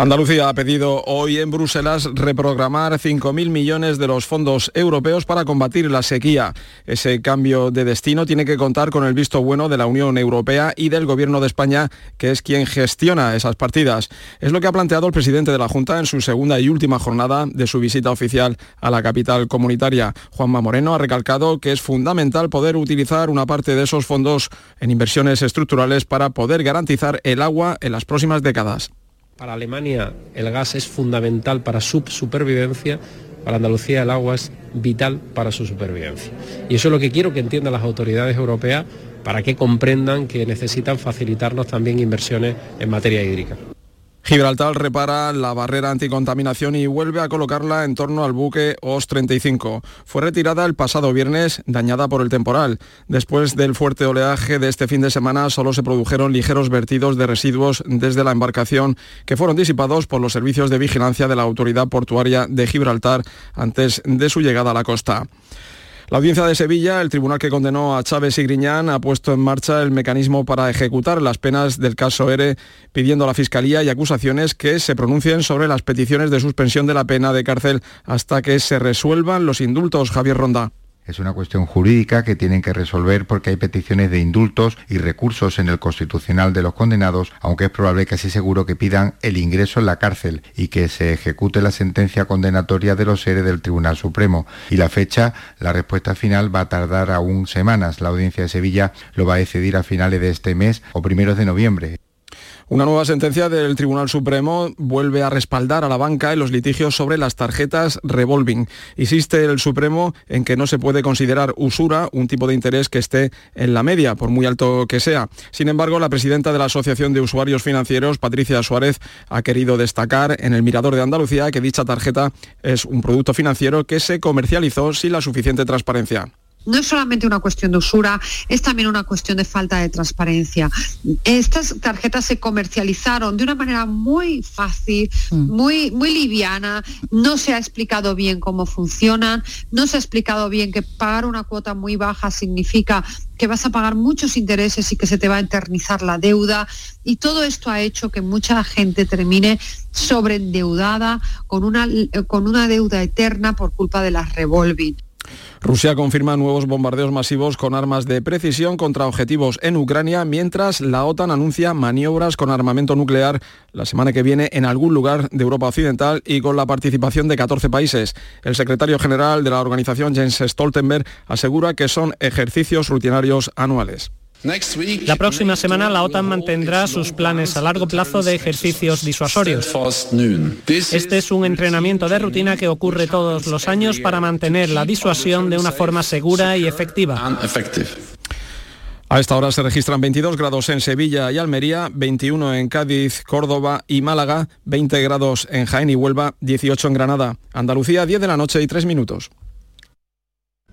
Andalucía ha pedido hoy en Bruselas reprogramar 5.000 millones de los fondos europeos para combatir la sequía. Ese cambio de destino tiene que contar con el visto bueno de la Unión Europea y del Gobierno de España, que es quien gestiona esas partidas. Es lo que ha planteado el presidente de la Junta en su segunda y última jornada de su visita oficial a la capital comunitaria. Juanma Moreno ha recalcado que es fundamental poder utilizar una parte de esos fondos en inversiones estructurales para poder garantizar el agua en las próximas décadas. Para Alemania el gas es fundamental para su supervivencia, para Andalucía el agua es vital para su supervivencia. Y eso es lo que quiero que entiendan las autoridades europeas para que comprendan que necesitan facilitarnos también inversiones en materia hídrica. Gibraltar repara la barrera anticontaminación y vuelve a colocarla en torno al buque OS 35. Fue retirada el pasado viernes, dañada por el temporal. Después del fuerte oleaje de este fin de semana, solo se produjeron ligeros vertidos de residuos desde la embarcación que fueron disipados por los servicios de vigilancia de la Autoridad Portuaria de Gibraltar antes de su llegada a la costa. La audiencia de Sevilla, el tribunal que condenó a Chávez y Griñán, ha puesto en marcha el mecanismo para ejecutar las penas del caso ERE, pidiendo a la Fiscalía y acusaciones que se pronuncien sobre las peticiones de suspensión de la pena de cárcel hasta que se resuelvan los indultos. Javier Ronda. Es una cuestión jurídica que tienen que resolver porque hay peticiones de indultos y recursos en el constitucional de los condenados, aunque es probable casi seguro que pidan el ingreso en la cárcel y que se ejecute la sentencia condenatoria de los seres del Tribunal Supremo. Y la fecha, la respuesta final va a tardar aún semanas. La audiencia de Sevilla lo va a decidir a finales de este mes o primeros de noviembre. Una nueva sentencia del Tribunal Supremo vuelve a respaldar a la banca en los litigios sobre las tarjetas revolving. Insiste el Supremo en que no se puede considerar usura un tipo de interés que esté en la media, por muy alto que sea. Sin embargo, la presidenta de la Asociación de Usuarios Financieros, Patricia Suárez, ha querido destacar en el Mirador de Andalucía que dicha tarjeta es un producto financiero que se comercializó sin la suficiente transparencia no es solamente una cuestión de usura, es también una cuestión de falta de transparencia. Estas tarjetas se comercializaron de una manera muy fácil, mm. muy, muy liviana, no se ha explicado bien cómo funcionan, no se ha explicado bien que pagar una cuota muy baja significa que vas a pagar muchos intereses y que se te va a eternizar la deuda. Y todo esto ha hecho que mucha gente termine sobreendeudada con una, con una deuda eterna por culpa de las revolving. Rusia confirma nuevos bombardeos masivos con armas de precisión contra objetivos en Ucrania, mientras la OTAN anuncia maniobras con armamento nuclear la semana que viene en algún lugar de Europa Occidental y con la participación de 14 países. El secretario general de la organización, Jens Stoltenberg, asegura que son ejercicios rutinarios anuales. La próxima semana la OTAN mantendrá sus planes a largo plazo de ejercicios disuasorios. Este es un entrenamiento de rutina que ocurre todos los años para mantener la disuasión de una forma segura y efectiva. A esta hora se registran 22 grados en Sevilla y Almería, 21 en Cádiz, Córdoba y Málaga, 20 grados en Jaén y Huelva, 18 en Granada. Andalucía, 10 de la noche y 3 minutos.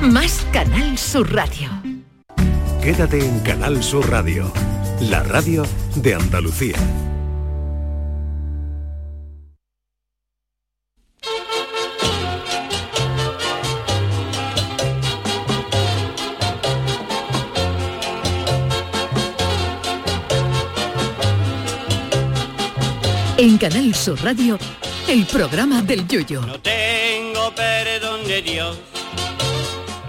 Más Canal Sur Radio. Quédate en Canal Sur Radio, la radio de Andalucía. En Canal Sur Radio, el programa del Yoyo. No tengo perdón de Dios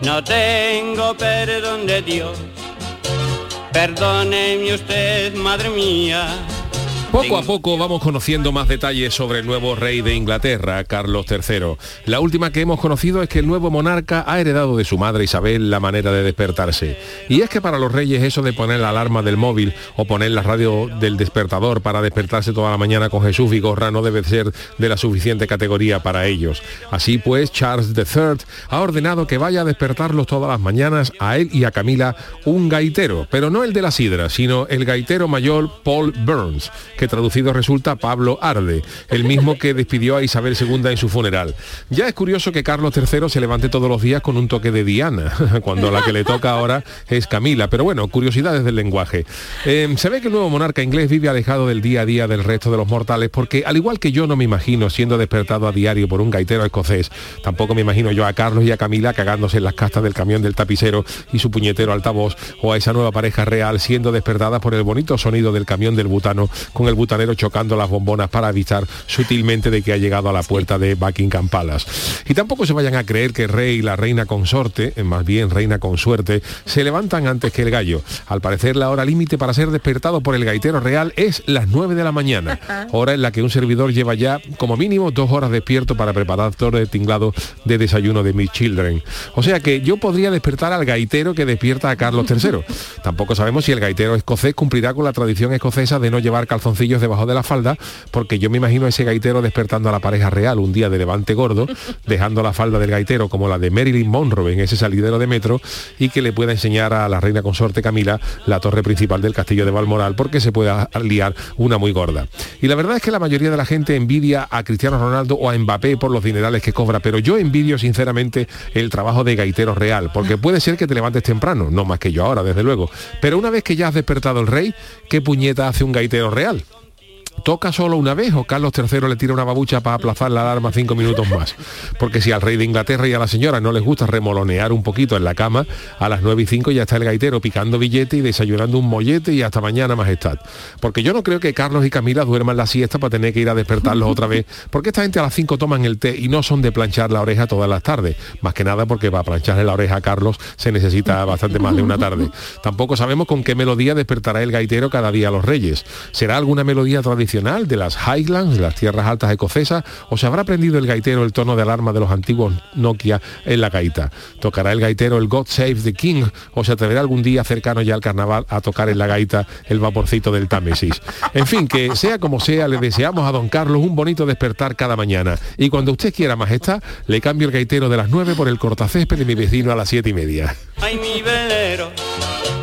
no tengo perdón de Dios. Perdóneme usted, madre mía poco a poco vamos conociendo más detalles sobre el nuevo rey de Inglaterra, Carlos III. La última que hemos conocido es que el nuevo monarca ha heredado de su madre Isabel la manera de despertarse. Y es que para los reyes eso de poner la alarma del móvil o poner la radio del despertador para despertarse toda la mañana con Jesús y gorra no debe ser de la suficiente categoría para ellos. Así pues, Charles III ha ordenado que vaya a despertarlos todas las mañanas a él y a Camila un gaitero, pero no el de la sidra, sino el gaitero mayor Paul Burns, que traducido resulta Pablo Arde, el mismo que despidió a Isabel II en su funeral. Ya es curioso que Carlos III se levante todos los días con un toque de Diana, cuando la que le toca ahora es Camila. Pero bueno, curiosidades del lenguaje. Em, se ve que el nuevo monarca inglés vive alejado del día a día del resto de los mortales, porque al igual que yo no me imagino siendo despertado a diario por un gaitero escocés, tampoco me imagino yo a Carlos y a Camila cagándose en las castas del camión del tapicero y su puñetero altavoz, o a esa nueva pareja real siendo despertada por el bonito sonido del camión del butano con el butanero chocando las bombonas para avisar sutilmente de que ha llegado a la puerta de Buckingham Palace. Y tampoco se vayan a creer que el rey y la reina consorte, eh, más bien reina consuerte, se levantan antes que el gallo. Al parecer la hora límite para ser despertado por el gaitero real es las 9 de la mañana, hora en la que un servidor lleva ya como mínimo dos horas despierto para preparar todo el tinglado de desayuno de mis children. O sea que yo podría despertar al gaitero que despierta a Carlos III. Tampoco sabemos si el gaitero escocés cumplirá con la tradición escocesa de no llevar calzoncillos debajo de la falda, porque yo me imagino a ese gaitero despertando a la pareja real un día de levante gordo, dejando la falda del gaitero como la de Marilyn Monroe en ese salidero de metro, y que le pueda enseñar a la reina consorte Camila la torre principal del castillo de Balmoral, porque se pueda liar una muy gorda. Y la verdad es que la mayoría de la gente envidia a Cristiano Ronaldo o a Mbappé por los dinerales que cobra, pero yo envidio sinceramente el trabajo de gaitero real, porque puede ser que te levantes temprano, no más que yo ahora, desde luego, pero una vez que ya has despertado el rey, ¿qué puñeta hace un gaitero real? Toca solo una vez o Carlos III le tira una babucha para aplazar la alarma cinco minutos más. Porque si al rey de Inglaterra y a la señora no les gusta remolonear un poquito en la cama, a las 9 y 5 ya está el gaitero picando billete y desayunando un mollete y hasta mañana majestad. Porque yo no creo que Carlos y Camila duerman la siesta para tener que ir a despertarlos otra vez, porque esta gente a las 5 toman el té y no son de planchar la oreja todas las tardes. Más que nada porque para plancharle la oreja a Carlos se necesita bastante más de una tarde. Tampoco sabemos con qué melodía despertará el gaitero cada día a los reyes. ¿Será alguna melodía tradicional? De las Highlands, las tierras altas escocesas, o se habrá aprendido el gaitero el tono de alarma de los antiguos Nokia en la gaita. ¿Tocará el gaitero el God Save the King o se atreverá algún día cercano ya al carnaval a tocar en la gaita el vaporcito del Támesis? En fin, que sea como sea, le deseamos a don Carlos un bonito despertar cada mañana. Y cuando usted quiera, majestad, le cambio el gaitero de las 9 por el cortacésped de mi vecino a las siete y media.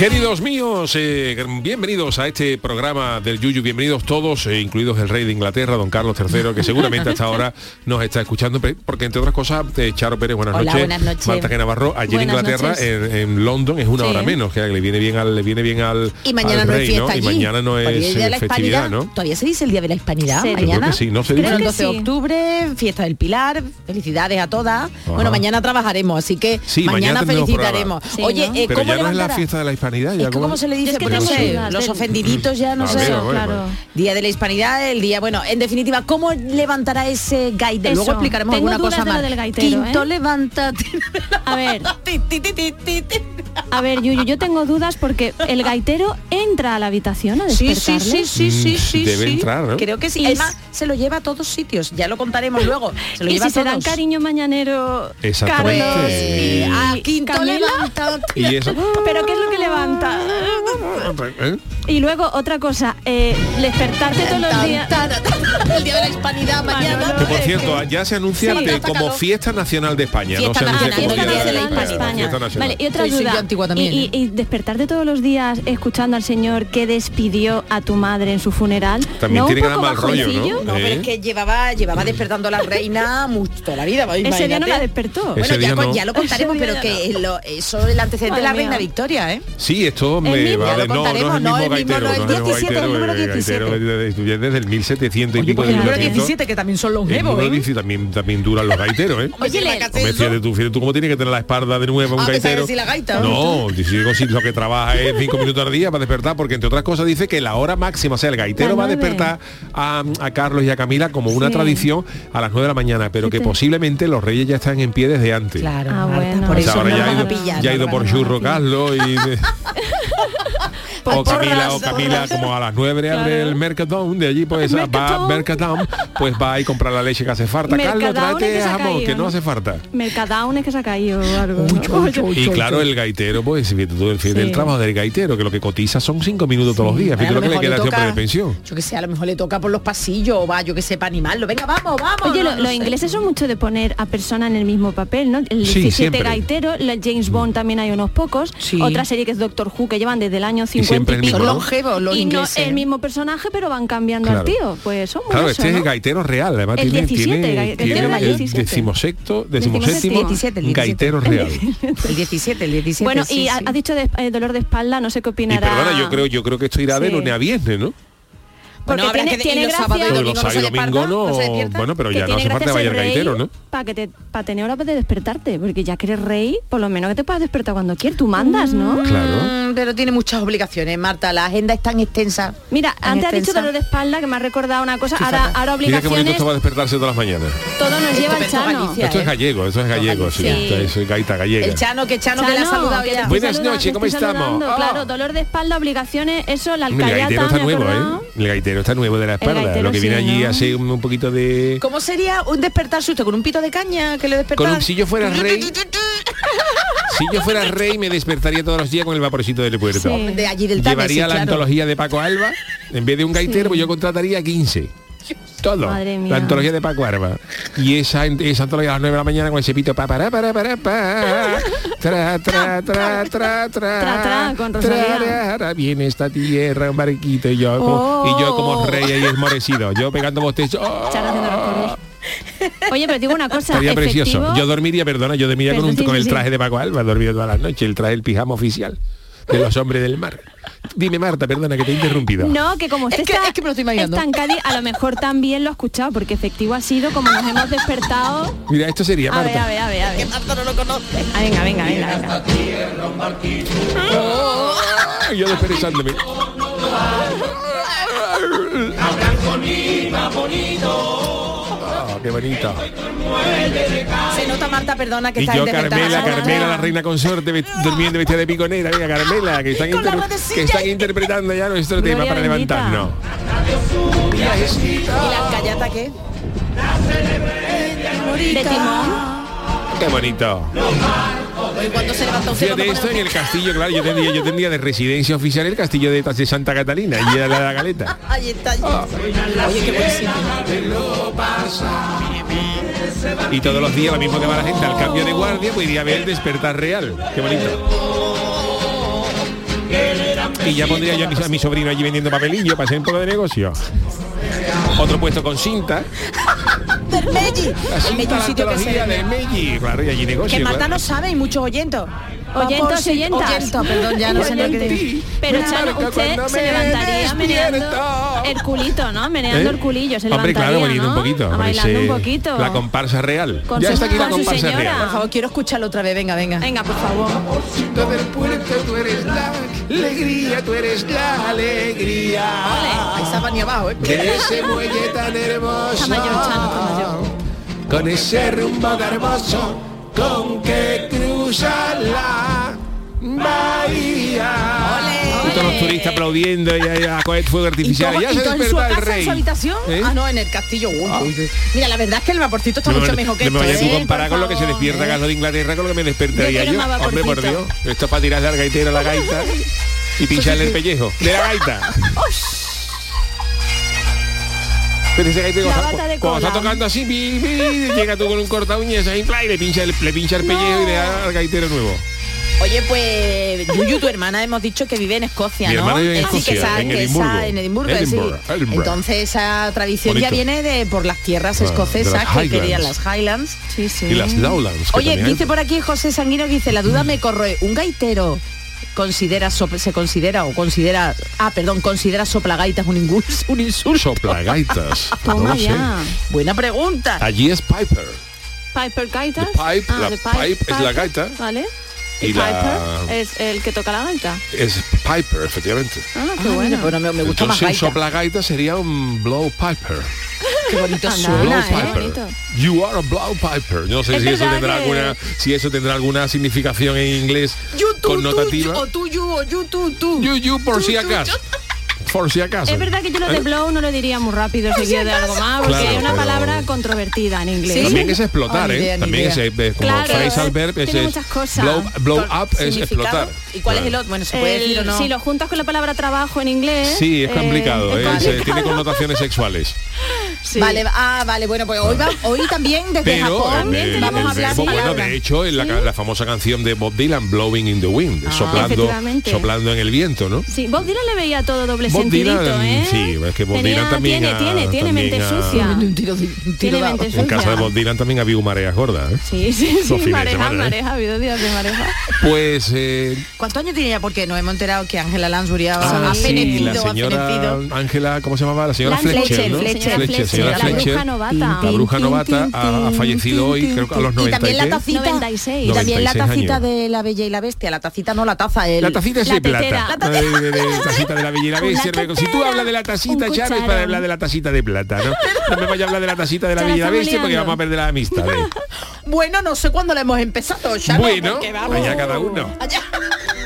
Queridos míos, eh, bienvenidos a este programa del Yuyu, bienvenidos todos, eh, incluidos el rey de Inglaterra, don Carlos III, que seguramente hasta ahora nos está escuchando, porque entre otras cosas, eh, Charo Pérez, buenas Hola, noches. buenas noches. Marta G. Navarro, allí en Inglaterra, en, en London, es una Sí. hora menos, que le viene bien al, le viene bien al, Y mañana al no es rey, fiesta ¿no? allí. Y mañana no es Día de eh, la festividad. ¿no? Todavía se dice el Día de la Hispanidad mañana. creo que sí, ¿no se dice? que el 12 de octubre, fiesta del Pilar, felicidades a todas. Bueno, mañana trabajaremos, así que Sí, mañana felicitaremos. Oye, eh, Pero ¿cómo ya no es la fiesta de la hispanidad. Ya Es que ¿Cómo se le dice? Es que Pues no tengo sé, los ofendiditos ya no A sé. Claro. bueno. Día de la Hispanidad, el día, bueno, en definitiva, ¿cómo levantará ese gaitero? Luego explicaremos Tengo alguna dudas cosa de lo más. del gaitero, Quinto, ¿eh? levanta. A ver. A ver, Yuyu, yo tengo dudas porque el gaitero entra a la habitación a Sí, despertarle. sí, sí, sí, sí, sí, Debe sí. entrar, ¿no? Creo que sí. Y Además, se lo lleva a todos sitios. Ya lo contaremos luego. Se lo y lleva si a se dan todos. cariño mañanero. Carlos y a Quinto Camila. Y. ¿Eh? Y luego otra cosa, eh, despertarte todos los días. El día de la hispanidad mañana. Que por cierto, ya se anuncia Sí. como fiesta nacional de España, no se Fiesta nacional, de España, nacional. Vale, y otra duda. antigua también. Y, ¿eh? y- y despertarte todos los días escuchando al señor que despidió a tu madre en su funeral. También ¿no tiene que dar mal rollo? ¿no? Pero ¿Eh? es que llevaba, llevaba despertando a la reina mucho, toda la vida. Ese día no la despertó. Bueno, ya, con- lo contaremos, pero que lo- eso es el antecedente de la reina. Victoria, ¿eh? Sí, esto me va a ver, no, contaremos, no, el mismo, gaitero, no, el no es el mismo 17, el gaitero, número el gaitero 17. es desde el 1700 y pico El de número 1800. 17, que también son longevos, ¿eh? 17 también, también duran los gaiteros, ¿eh? Oye, le- tú, fíjate tú cómo tiene que tener la espalda de nuevo un Ah, gaitero. decir la gaita. No, si, si lo que trabaja es cinco minutos al día para despertar, porque entre otras cosas dice que la hora máxima, o sea, el gaitero va a despertar a, a Carlos y a Camila como una Sí. tradición a las 9 de la mañana, pero que posiblemente los reyes ya están en pie desde antes. Claro, Ah, por O eso sea, ahora no ya ha ido, pillar. ya ha ido no por churro. Carlos y o Por Camila o Camila como a las 9 abre el Mercadón de allí pues va Mercadón. Mercadón pues va a ir comprar la leche que hace falta Carlos Mercadón tráete jamón caído, que no hace falta Mercadón es que se ha caído algo. ¿no? y claro el gaitero pues fíjate tú el, el trabajo del gaitero que lo que cotiza son cinco minutos todos los días fíjate a lo que le queda le siempre toca- de pensión Yo que sé, a lo mejor le toca por los pasillos o va, yo que sé, para animarlo. Venga, vamos, vamos. Oye, no, lo- no los sé. ingleses son mucho de poner a persona en el mismo papel, ¿no? El Sí, 17 siempre. gaitero, la James Bond también hay unos pocos. Sí. Otra serie que es Doctor Who, que llevan desde el año 50 siempre y, el mismo, Son ¿no? longevos los y no el mismo personaje, pero van cambiando Claro. al tío. Pues son muy Claro, eso, este es el gaitero real, además El tiene, 17, tiene, gaitero tiene mayor el 17. decimosexto, Decimoséptimo. decimoséptimo 17, el 17. gaitero real. El 17, el 17. Bueno, sí, y ha- sí. has dicho de- eh, dolor de espalda, no sé qué Y opinará. perdona, yo creo, yo creo que esto irá de Sí. lunes a viernes, ¿no? Porque Bueno, tiene, que- tiene los gracia. sábados y Pero domingo los no domingo no, no se despierta. bueno, pero ya no hace falta el gaitero, ¿no? Para que te para tener hora de despertarte, porque ya que eres rey, por lo menos que te puedas despertar cuando quieras, tú mandas, ¿no? Claro. Mm, pero tiene muchas obligaciones, Marta. La agenda es tan extensa. Mira, tan antes has dicho extensa. dolor de espalda que me ha recordado una cosa, Fíjate. ahora, ahora Mira qué bonito obligaciones, esto va a despertarse todas las mañanas. todo nos lleva el chano. Galicia. Esto es ¿eh? gallego, esto es gallego, sí. Esto es gaita gallega. El Chano, que Chano, que le ha saludado ya. Buenas noches, ¿cómo estamos? Claro, dolor de espalda, obligaciones, eso, la El gaitero alcayata, está nuevo. ¿eh? El gaitero está nuevo de la espalda. Lo que viene sí, allí ¿no? hace un, un poquito de... ¿Cómo sería un despertarse usted con un pito de caña que le despertara? Con un, si yo fuera rey, si yo fuera rey me despertaría todos los días con el vaporcito del puerto. Sí. De allí del Llevaría la claro. antología de Paco Alba, en vez de un gaitero, Sí. pues yo contrataría 15. Todo. Madre mía. La antología de Paco Alba. Y esa, esa antología a las 9 de la mañana con ese pito pa para para para pa tra tra tra tra tra Tra, tra, con Rosalía. Trarara, viene esta tierra un barquito y yo como, y yo como Oh. rey ahí esmorecido yo pegando bostezos coros. Oye, pero digo una cosa, Estaría precioso. Yo dormiría, perdona, yo dormiría con, un, sí, con el sí, traje sí. de Paco Alba, dormido todas las noches, el traje, el pijama oficial de los hombres del mar. Dime, Marta, perdona que te he interrumpido. No, que como usted Es que- está, es que me lo estoy imaginando. está en Cádiz, a lo mejor también lo ha escuchado, porque efectivo ha sido como nos hemos despertado. Mira, esto sería A ver, Marta. a ver, a ver, a ver. Marta no lo conoce. Ah, venga, venga, venga, venga. Yo desperezándome. Qué bonito. Se nota, Marta, perdona, que Y está yo. Carmela. Carmela, la reina consorte, durmiendo vestida de piconera, venga, Carmela, que están, que interpretando ya nuestro tema para levantarnos. ¿Y la alcayata qué? De timón. Qué bonito. ¿Y cuándo se levanta usted? Fíjate cuando esto en el castillo, claro, yo tendría, yo tendría de residencia oficial el castillo de, de Santa Catalina y de la, la Galeta. Ahí está. Oye, qué. Y todos los días lo mismo que va la gente al cambio de guardia, pues iría a ver el despertar real. Qué bonito. Y ya pondría yo a mi, sobrino allí vendiendo papelillo para hacer un poco de negocio. Otro puesto con cinta. Del Meji. La El Meji cinta la sitio que se antología del vende. Meji. Claro, y allí negocio. Que Marta claro. no sabe y muchos oyentos. Oyentos y oyentas. Oyentos, perdón, ya no sé lo que. Pero Chano, usted se levantaría meneando el culito, ¿no? Meneando ¿Eh? el culillo, se Hombre, levantaría, claro, bailando ¿no? un poquito. A hombre, bailando ese- un poquito. La comparsa real. Con ya su- está aquí la comparsa real. Por favor, quiero escucharlo otra vez. Venga, venga. Venga, por favor. del puerto tú eres la alegría, tú eres la alegría. Ahí estaba ni abajo, ¿eh? De ese muelle tan hermoso. Está mayor, Chano, está mayor. Con ese rumbo hermoso con que cruza la bahía. Y todos los turistas aplaudiendo y a coger fuego ¿Y, artificial. cómo- ya y se desperta el casa, en rey. su habitación? ¿Eh? Ah, no, en el castillo. Uy, uy. Mira, la verdad es que el vaporcito está No, mucho me- mejor que no me esto. tú ¿eh? a comparar por con lo que se despierta Carlos de Inglaterra con lo que me despertaría Yo yo. Hombre, por. Dios. Esto es para tirar al gaitero la gaita y pincharle el pellejo de la gaita. Pero cuando, está, está tocando así, bi, bi, llega tú con un corta uñas ahí y le pincha el, le pincha el pellejo no. y le da al gaitero nuevo. Oye, pues Yuyu, tu hermana hemos dicho que vive en Escocia, Mi ¿no? Vive en Escocia, sí, que esa, en, que Edimburgo. En Edimburgo, sí. Entonces esa tradición Bonito. ya viene de por las tierras ah, escocesas las que querían las Highlands. Sí, sí. Y las Lowlands. Oye, dice hay. por aquí José Sanguino que dice, la duda me corroe, un gaitero considera so, se considera o considera ah perdón considera soplagaitas un, ingulso, un insulto soplagaitas buena pregunta allí es piper piper gaitas ah, es la gaita vale y, es el que toca la gaita. Es Piper, efectivamente. Ah, ah, bueno. Pues me, gusta más gaita. soplagaita sería un blow piper. Qué bonito suena, ¿eh? You are a blowpiper. No sé es si eso, tendrá que... alguna, si eso tendrá alguna significación en inglés you, tú, connotativa. Tú, o tú, you, o you, tú, tú. You, you, por tú, si acaso. Por si acaso. Es verdad que yo lo de ¿Eh? blow no lo diría muy rápido, si sería de algo más, porque claro, es una pero... palabra controvertida en inglés. ¿Sí? También es explotar, oh, ¿eh? También es, es, como claro, phrasal eh, es, verb, es, muchas cosas. Blow, blow up es explotar. ¿Y cuál es el otro? Bueno, se puede el, decir o no. Si lo juntas con la palabra trabajo en inglés. Sí, es complicado. Eh, complicado. Eh, tiene connotaciones sexuales. Sí. Vale, ah, vale, bueno, pues hoy, va, hoy también desde Pero, Japón eh, vamos eh, a hablar eh, de bueno, de hecho, en la, sí. la, famosa canción de Bob Dylan, Blowing in the Wind, ah, soplando, soplando en el viento, ¿no? Sí, Bob Dylan le veía todo doble Bob sentidito, Dylan, ¿eh? Sí, es que Bob Tenía, Dylan también Tiene, ha, tiene, tiene mente sucia. Ha, un tiro, un tiro tiene mente sucia. En casa de Bob Dylan también había mareas gordas, ¿eh? Sí, sí, sí, mareja, ¿eh? mareja, mareja, ha habido días de mareja. Pues... Eh, ¿Cuántos años tiene ya? Porque nos hemos enterado que Ángela Lansbury ha, ah, sí, la señora Ángela, ¿cómo se llamaba? La señora Fletcher, ¿no? Fletcher, señora sí, Fletcher, la bruja novata, la bruja novata ha, ha, fallecido hoy, creo que a los 96. Y también la tacita, 96. Y también la tacita años. de la Bella y la Bestia, la tacita no la taza, el, la tacita es la de tetera. plata, la, de, de, de, tacita de la Bella y la Bestia. Si tú hablas de la tacita, ya no para hablar de la tacita de plata, ¿no? No me vayas a hablar de la tacita de la Bella y la Bestia porque vamos a perder las amistades. bueno, no sé cuándo la hemos empezado, ya. Bueno, allá cada uno. Allá.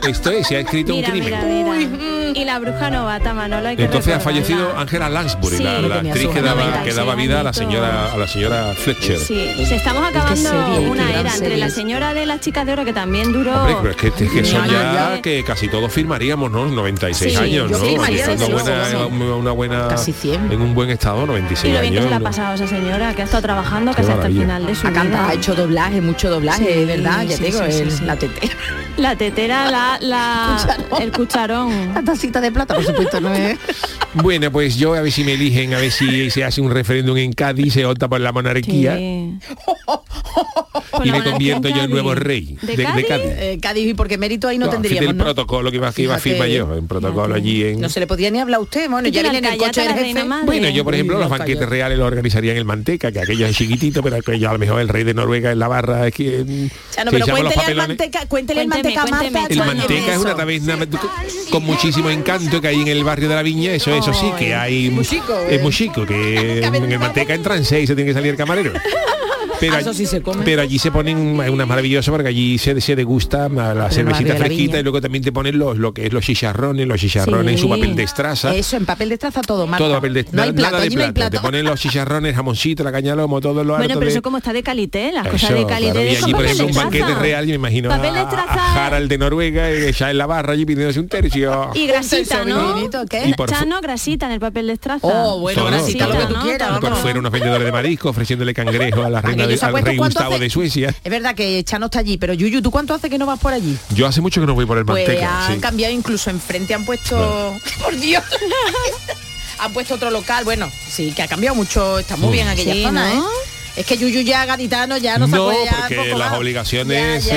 Esto es, se ha escrito mira, un crimen. Mira, mira. Y la bruja novata, Manolo. Hay que Entonces recordar, ha fallecido Ángela Lansbury, sí, la, la actriz que daba, que daba vida a la señora a la señora Fletcher. Sí, se estamos acabando es que una era entre la señora de las chicas de oro que también duró. Hombre, pero es que, es que son ya que casi todos firmaríamos, ¿no? 96 sí, años, ¿no? Una buena, una buena casi 100. en un buen estado, 96 y lo bien años. Que se la ha pasado esa señora que ha estado trabajando casi hasta el final de su vida. Ha hecho doblaje, mucho doblaje, ¿verdad? Ya digo, la tetera. La tetera la el cucharón. La tacita de plata, por supuesto, no es. Bueno, pues yo a ver si me eligen, a ver si se hace un referéndum en Cádiz, se opta por la monarquía. y me convierto yo en nuevo rey de, de, Cádiz. Eh, porque mérito ahí no, no tendríamos. El protocolo que iba, a firmar yo, un protocolo allí en... No se le podía ni hablar a usted, bueno, ya viene el coche jefe. Bueno, yo por ejemplo los banquetes reales los organizaría en el Manteca, que aquello es chiquitito, pero aquello a lo mejor el rey de Noruega en la barra es que... Mm, cuéntele al Manteca, cuéntele al Manteca. El Manteca es una taberna con muchísimo encanto que hay en el barrio de la Viña, eso eso sí, que hay... Es muy chico, ¿eh? que en el Manteca entran seis y se tiene que salir el camarero. Pero, allí, sí se come. pero allí se ponen una maravillosa porque allí se, se degusta ah, la, la cervecita fresquita y luego también te ponen los, lo que es los chicharrones, los chicharrones en su papel de estraza. Eso, en papel de estraza todo, Marta. Todo papel de no nada de plato. Te ponen los chicharrones, jamoncito, la caña lomo, todo lo Bueno, pero eso como está de calité, las cosas de calité. Claro. Y allí, por ejemplo, un banquete real, yo me imagino a, Harald de Noruega, eh, ya en la barra allí pidiéndose un tercio. Y grasita, ¿no? Y por Chano, grasita en el papel de estraza. Oh, bueno, grasita, lo que tú quieras. por fuera unos vendedores de marisco ofreciéndole cangrejo a la reina de eh, es verdad que Chano está allí, pero Yuyu, ¿tú cuánto hace que no vas por allí? Yo hace mucho que no voy por el pues manteca. han cambiado incluso enfrente, han puesto... Por Dios. han puesto otro local, bueno, sí, que ha cambiado mucho, está muy mm. bien aquella zona. ¿eh? Es que Yuyu ya gaditano ya no, no se las obligaciones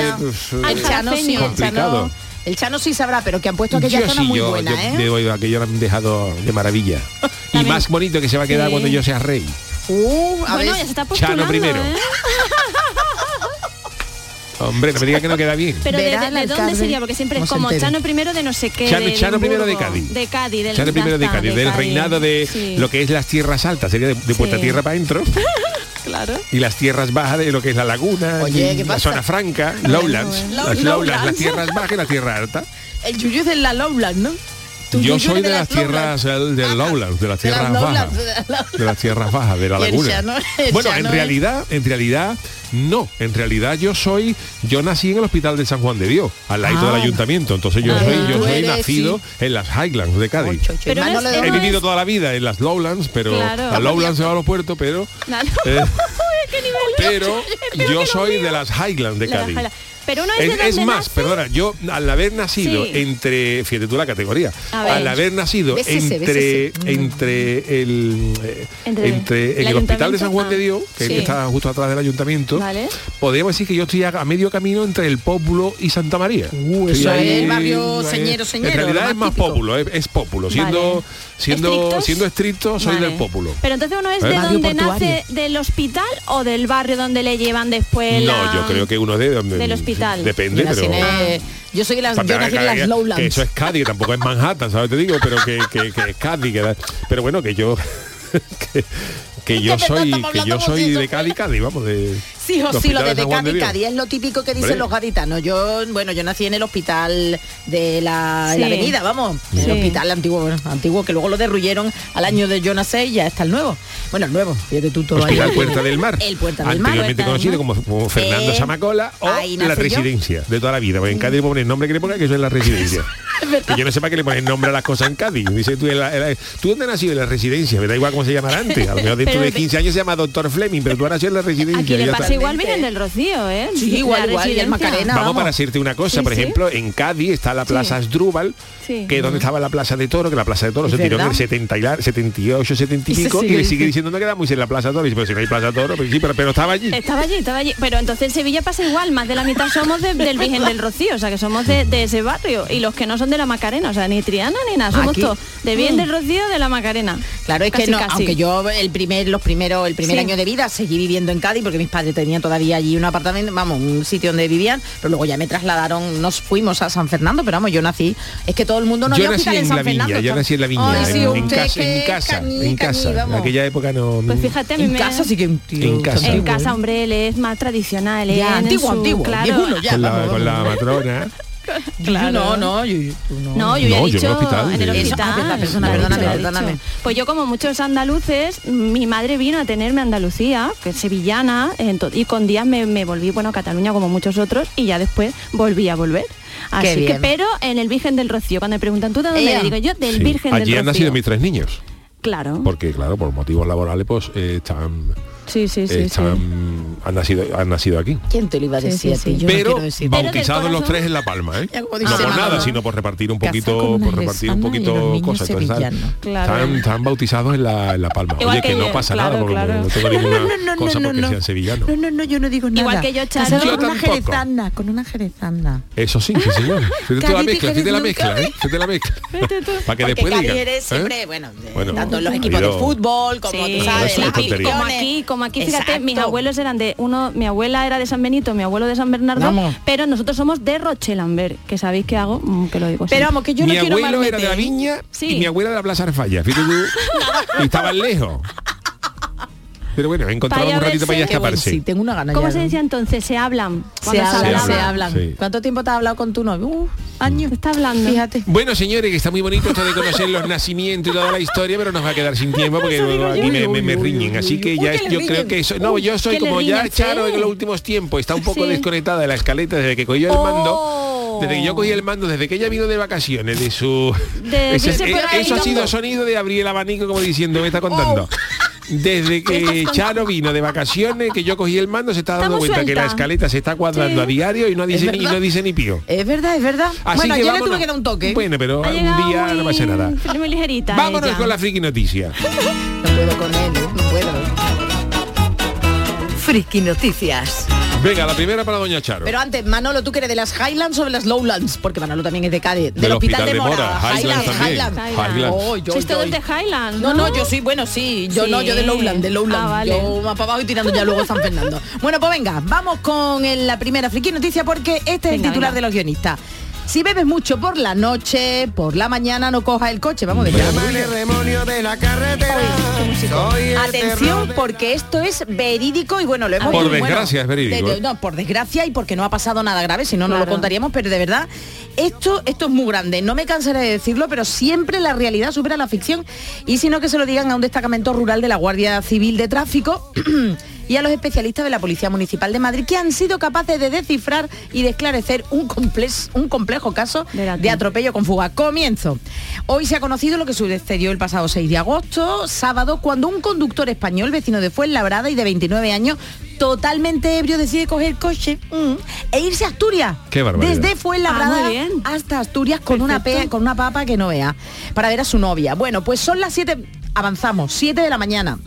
el Chano sí, sabrá, pero que han puesto aquella yo zona sí, muy yo, buena, yo, ¿eh? Aquello han dejado de maravilla. y más bonito que se va a quedar cuando yo sea rey. Uh, bueno, ya se está postulando, Chano primero. ¿eh? Hombre, no me diga que no queda bien. Pero de, dónde sería? Porque siempre es como Chano primero de no sé qué. Chano, Chano primero de Cádiz. De Cádiz, del Chano primero de Cádiz, del, reinado de lo que es las tierras altas, sería de. Puerta Tierra para adentro. claro. Y las tierras bajas de lo que es la laguna, la zona franca, lowlands, las lowlands, las tierras bajas y la tierra alta. El yuyu es de la lowlands, ¿no? Yo soy de, las, tierras del lowlands, de las tierras bajas, de las tierras bajas, de la laguna. Bueno, en realidad, en realidad no, en realidad yo soy, yo nací en el hospital de San Juan de Dios, al lado del ayuntamiento, entonces yo soy, yo soy nacido en las Highlands de Cádiz. Pero he vivido toda la vida en las Lowlands, pero claro. a Lowlands se va a los puertos, pero. No, eh, pero yo soy de las Highlands de Cádiz. Es, es donde más, nace. perdona, yo al haber nacido Sí. entre, fíjate tú la categoría, al haber nacido entre, ¿Ves ese? entre el eh, Entre- entre, el en el hospital de. San Juan de Ah, Dios, que sí. está justo atrás del ayuntamiento, Vale. podríamos decir que yo estoy a, a medio camino entre el Pópulo y Santa María. Estoy eso ahí, es el barrio ahí. señero, señero, En realidad es más más típico. Pópulo, es, es Pópulo. Siendo, Vale. Siendo, ¿Estrictos? siendo estricto, soy Vale. del Pópulo. Pero entonces uno es ¿Eh? de Barrio donde portuario. nace del hospital o del barrio donde le llevan después No, la- yo creo que uno de donde del hospital. Depende, pero. yo soy de las, yo nací en las Lowlands. que eso es Cádiz, que tampoco es Manhattan, ¿sabes? Te digo, pero que, que, que es Cádiz, que da- pero bueno, que yo que, que yo soy que yo soy de Cádiz, Cádiz, vamos, de Sí, o sí, lo de, de Cádiz, Dios. Cádiz es lo típico que dicen Hombre. los gaditanos. Yo, bueno, yo nací en el hospital de la, en la Sí. avenida, vamos, Sí. el hospital antiguo, bueno, antiguo, que luego lo derruyeron al año de yo nací y ya está el nuevo. Bueno, el nuevo, fíjate tú todo Hospital ahí. Puerta del Mar. El Puerta del Mar. Anteriormente conocido como, como Fernando Eh, Samacola o la nací yo. residencia de toda la vida. Porque en Cádiz ponen el nombre que le ponga que eso es la residencia. que yo no sepa que le ponen nombre a las cosas en Cádiz. Dice tú, en la- en la- ¿tú dónde has nacido? En la residencia. Me da igual cómo se llamará antes. A lo mejor dentro de de- 15 años se llama Doctor Fleming, pero tú has nacido en la residencia. Aquí le ya pasa está. igual Virgen del Rocío, ¿eh? Sí, igual, igual, y el. Macarena. Vamos, vamos. para decirte una cosa, Sí, por sí. ejemplo, en Cádiz está la Plaza Asdrúbal, Sí. que es donde estaba la Plaza de Toro, que la Plaza de Toro se tiró en el 70 y la- 78, 70 y le sigue diciendo. diciendo no quedamos en la Plaza de Toro. Y dice, pero si no hay Plaza de Toro, pero sí, pero, pero estaba allí. Estaba allí, estaba allí. Pero entonces en Sevilla pasa igual, más de la mitad somos de- del Virgen del Rocío, o sea que somos de, de ese barrio. Y los que no son de la Macarena, o sea, ni Triana ni nada, somos todos de Virgen Mm. del Rocío de la Macarena. Claro, es que Casi, no, casi. aunque yo el primer, los primeros, el primer Sí. año de vida seguí viviendo en Cádiz porque mis padres tenían todavía allí un apartamento, vamos, un sitio donde vivían, pero luego ya me trasladaron, nos fuimos a San Fernando, pero vamos, yo nací, es que todo el mundo no yo había nací hospital en, en San la viña, Fernando. yo nací en la viña, Ay, sí, en, en usted casa, en que casa, cañí, en casa. cañí, en aquella época no. Pues fíjate, a mí En me- casa sí que tío. En casa. En Sí, casa, hombre, él es más tradicional, Ya, en antiguo, su- antiguo, claro. ya. con, la, vamos, con la matrona. Claro. No, no, yo, no. No, yo ya No, he yo en el dicho hospital, en el eh. Eso, hospital. ah, persona, perdóname, perdóname. Pues yo como muchos andaluces, mi madre vino a tenerme a Andalucía, que es sevillana, y con días me, me volví, bueno, a Cataluña como muchos otros, y ya después volví a volver. Así que, bien. pero en el Virgen del Rocío, cuando me preguntan, ¿tú de dónde? Eres? Digo yo, del Sí. Virgen Allí del han Rocío. nacido mis tres niños. Claro. Porque, claro, por motivos laborales, pues eh, están, Sí, sí, sí, sí. están han nacido, han nacido aquí. ¿Quién te lo iba a Sí, decir sí, a ti? sí. No pero del bautizados los tres en La Palma, ¿eh? No por nada, sino por repartir un poquito, por repartir un poquito cosas. Entonces, están. Claro. están, están bautizados en la, en la Palma. Igual Oye, que, que no pasa claro, nada, porque claro. no tengo ninguna cosa porque sean sevillanos. No, no, no, yo no digo nada. Igual que yo, Charo. Con una jerezana, con una jerezana. Eso sí, sí, señor. Fíjate tú la mezcla, fíjate la mezcla, ¿eh? Fíjate la mezcla. Para que después eres ¿eh? siempre, bueno, tanto en los equipos de fútbol como Sí, tú sabes, las como aquí, como aquí, fíjate, Exacto. mis abuelos eran de uno, mi abuela era de San Benito, mi abuelo de San Bernardo, Vamos. pero nosotros somos de Rochelambert, que sabéis que hago, Mm, que lo digo Pero siempre. vamos, que yo mi no quiero abuelo mal era de la viña Sí. y mi abuela de la Plaza Arfalla. Fíjate tú. y estaban lejos. Pero bueno, encontramos un ratito para ir a verse. Qué bueno, escaparse. sí, tengo una gana ¿Cómo ya, se decía entonces? Se hablan. Se Cuando hablan, se hablan. Sí. ¿Cuánto tiempo te has hablado con tu novio? Uh, años. Está hablando. Fíjate. Bueno, señores, que está muy bonito esto de conocer los nacimientos y toda la historia, pero nos va a quedar sin tiempo porque luego aquí me, me- me riñen. Así que ya que yo creo que eso, no, yo soy como ya Charo en los últimos tiempos, está un poco desconectada de la escaleta desde que cogió el mando. Oh. Desde que yo cogí el mando, desde que ella vino de vacaciones, de su... De Ese- eh, eso ha sido sonido de abrir el abanico como diciendo, me está contando. Desde que Charo vino de vacaciones, que yo cogí el mando, se está dando Estamos cuenta que la escaleta se está cuadrando Sí. a diario y no dice, ni, y no dice ni pío. Es verdad, es verdad. Así bueno, que le tuve que dar un toque. Bueno, pero Ha un día no pasa nada. Muy ligerita. Vámonos ella. con la friki noticia. No puedo con él, ¿eh? no puedo. Friki Noticias. Venga, la primera para Doña Charo. Pero antes, Manolo, ¿tú que eres de las Highlands o de las Lowlands? Porque Manolo también es de Cádiz. Del, Del Hospital, Hospital de Mora. Mora, Highlands. Highlands. Highlands. Oh, yo, Sois yo- todos de Highland, No, ¿no? no, yo sí, bueno, sí. Yo Sí. no, yo de Lowland, de Lowland. Ah, vale. Yo más para abajo y tirando ya luego San Fernando. bueno, pues venga, vamos con el- la primera friki noticia porque este es el titular venga. de los guionistas. Si bebes mucho por la noche, por la mañana no cojas el coche. Vamos de demonio de la carretera. Soy el Atención porque esto es verídico y bueno, lo hemos Por bueno, desgracia es verídico, de- ¿eh? no, por desgracia y porque no ha pasado nada grave, si no no lo Claro. contaríamos, pero de verdad esto esto es muy grande. No me cansaré de decirlo, pero siempre la realidad supera la ficción y si no que se lo digan a un destacamento rural de la Guardia Civil de Tráfico. Y a los especialistas de la Policía Municipal de Madrid que han sido capaces de descifrar y de esclarecer un, complex- un complejo caso de atropello con fuga. Comienzo. Hoy se ha conocido lo que sucedió el pasado 6 de agosto, sábado, cuando un conductor español, vecino de Fuenlabrada y de 29 años, totalmente ebrio, decide coger el coche mm, e irse a Asturias. Qué barbaridad. Desde Fuenlabrada Ah, bien. hasta Asturias con una, pe- con una papa que no vea, para ver a su novia. Bueno, pues son las 7, avanzamos, 7 de la mañana.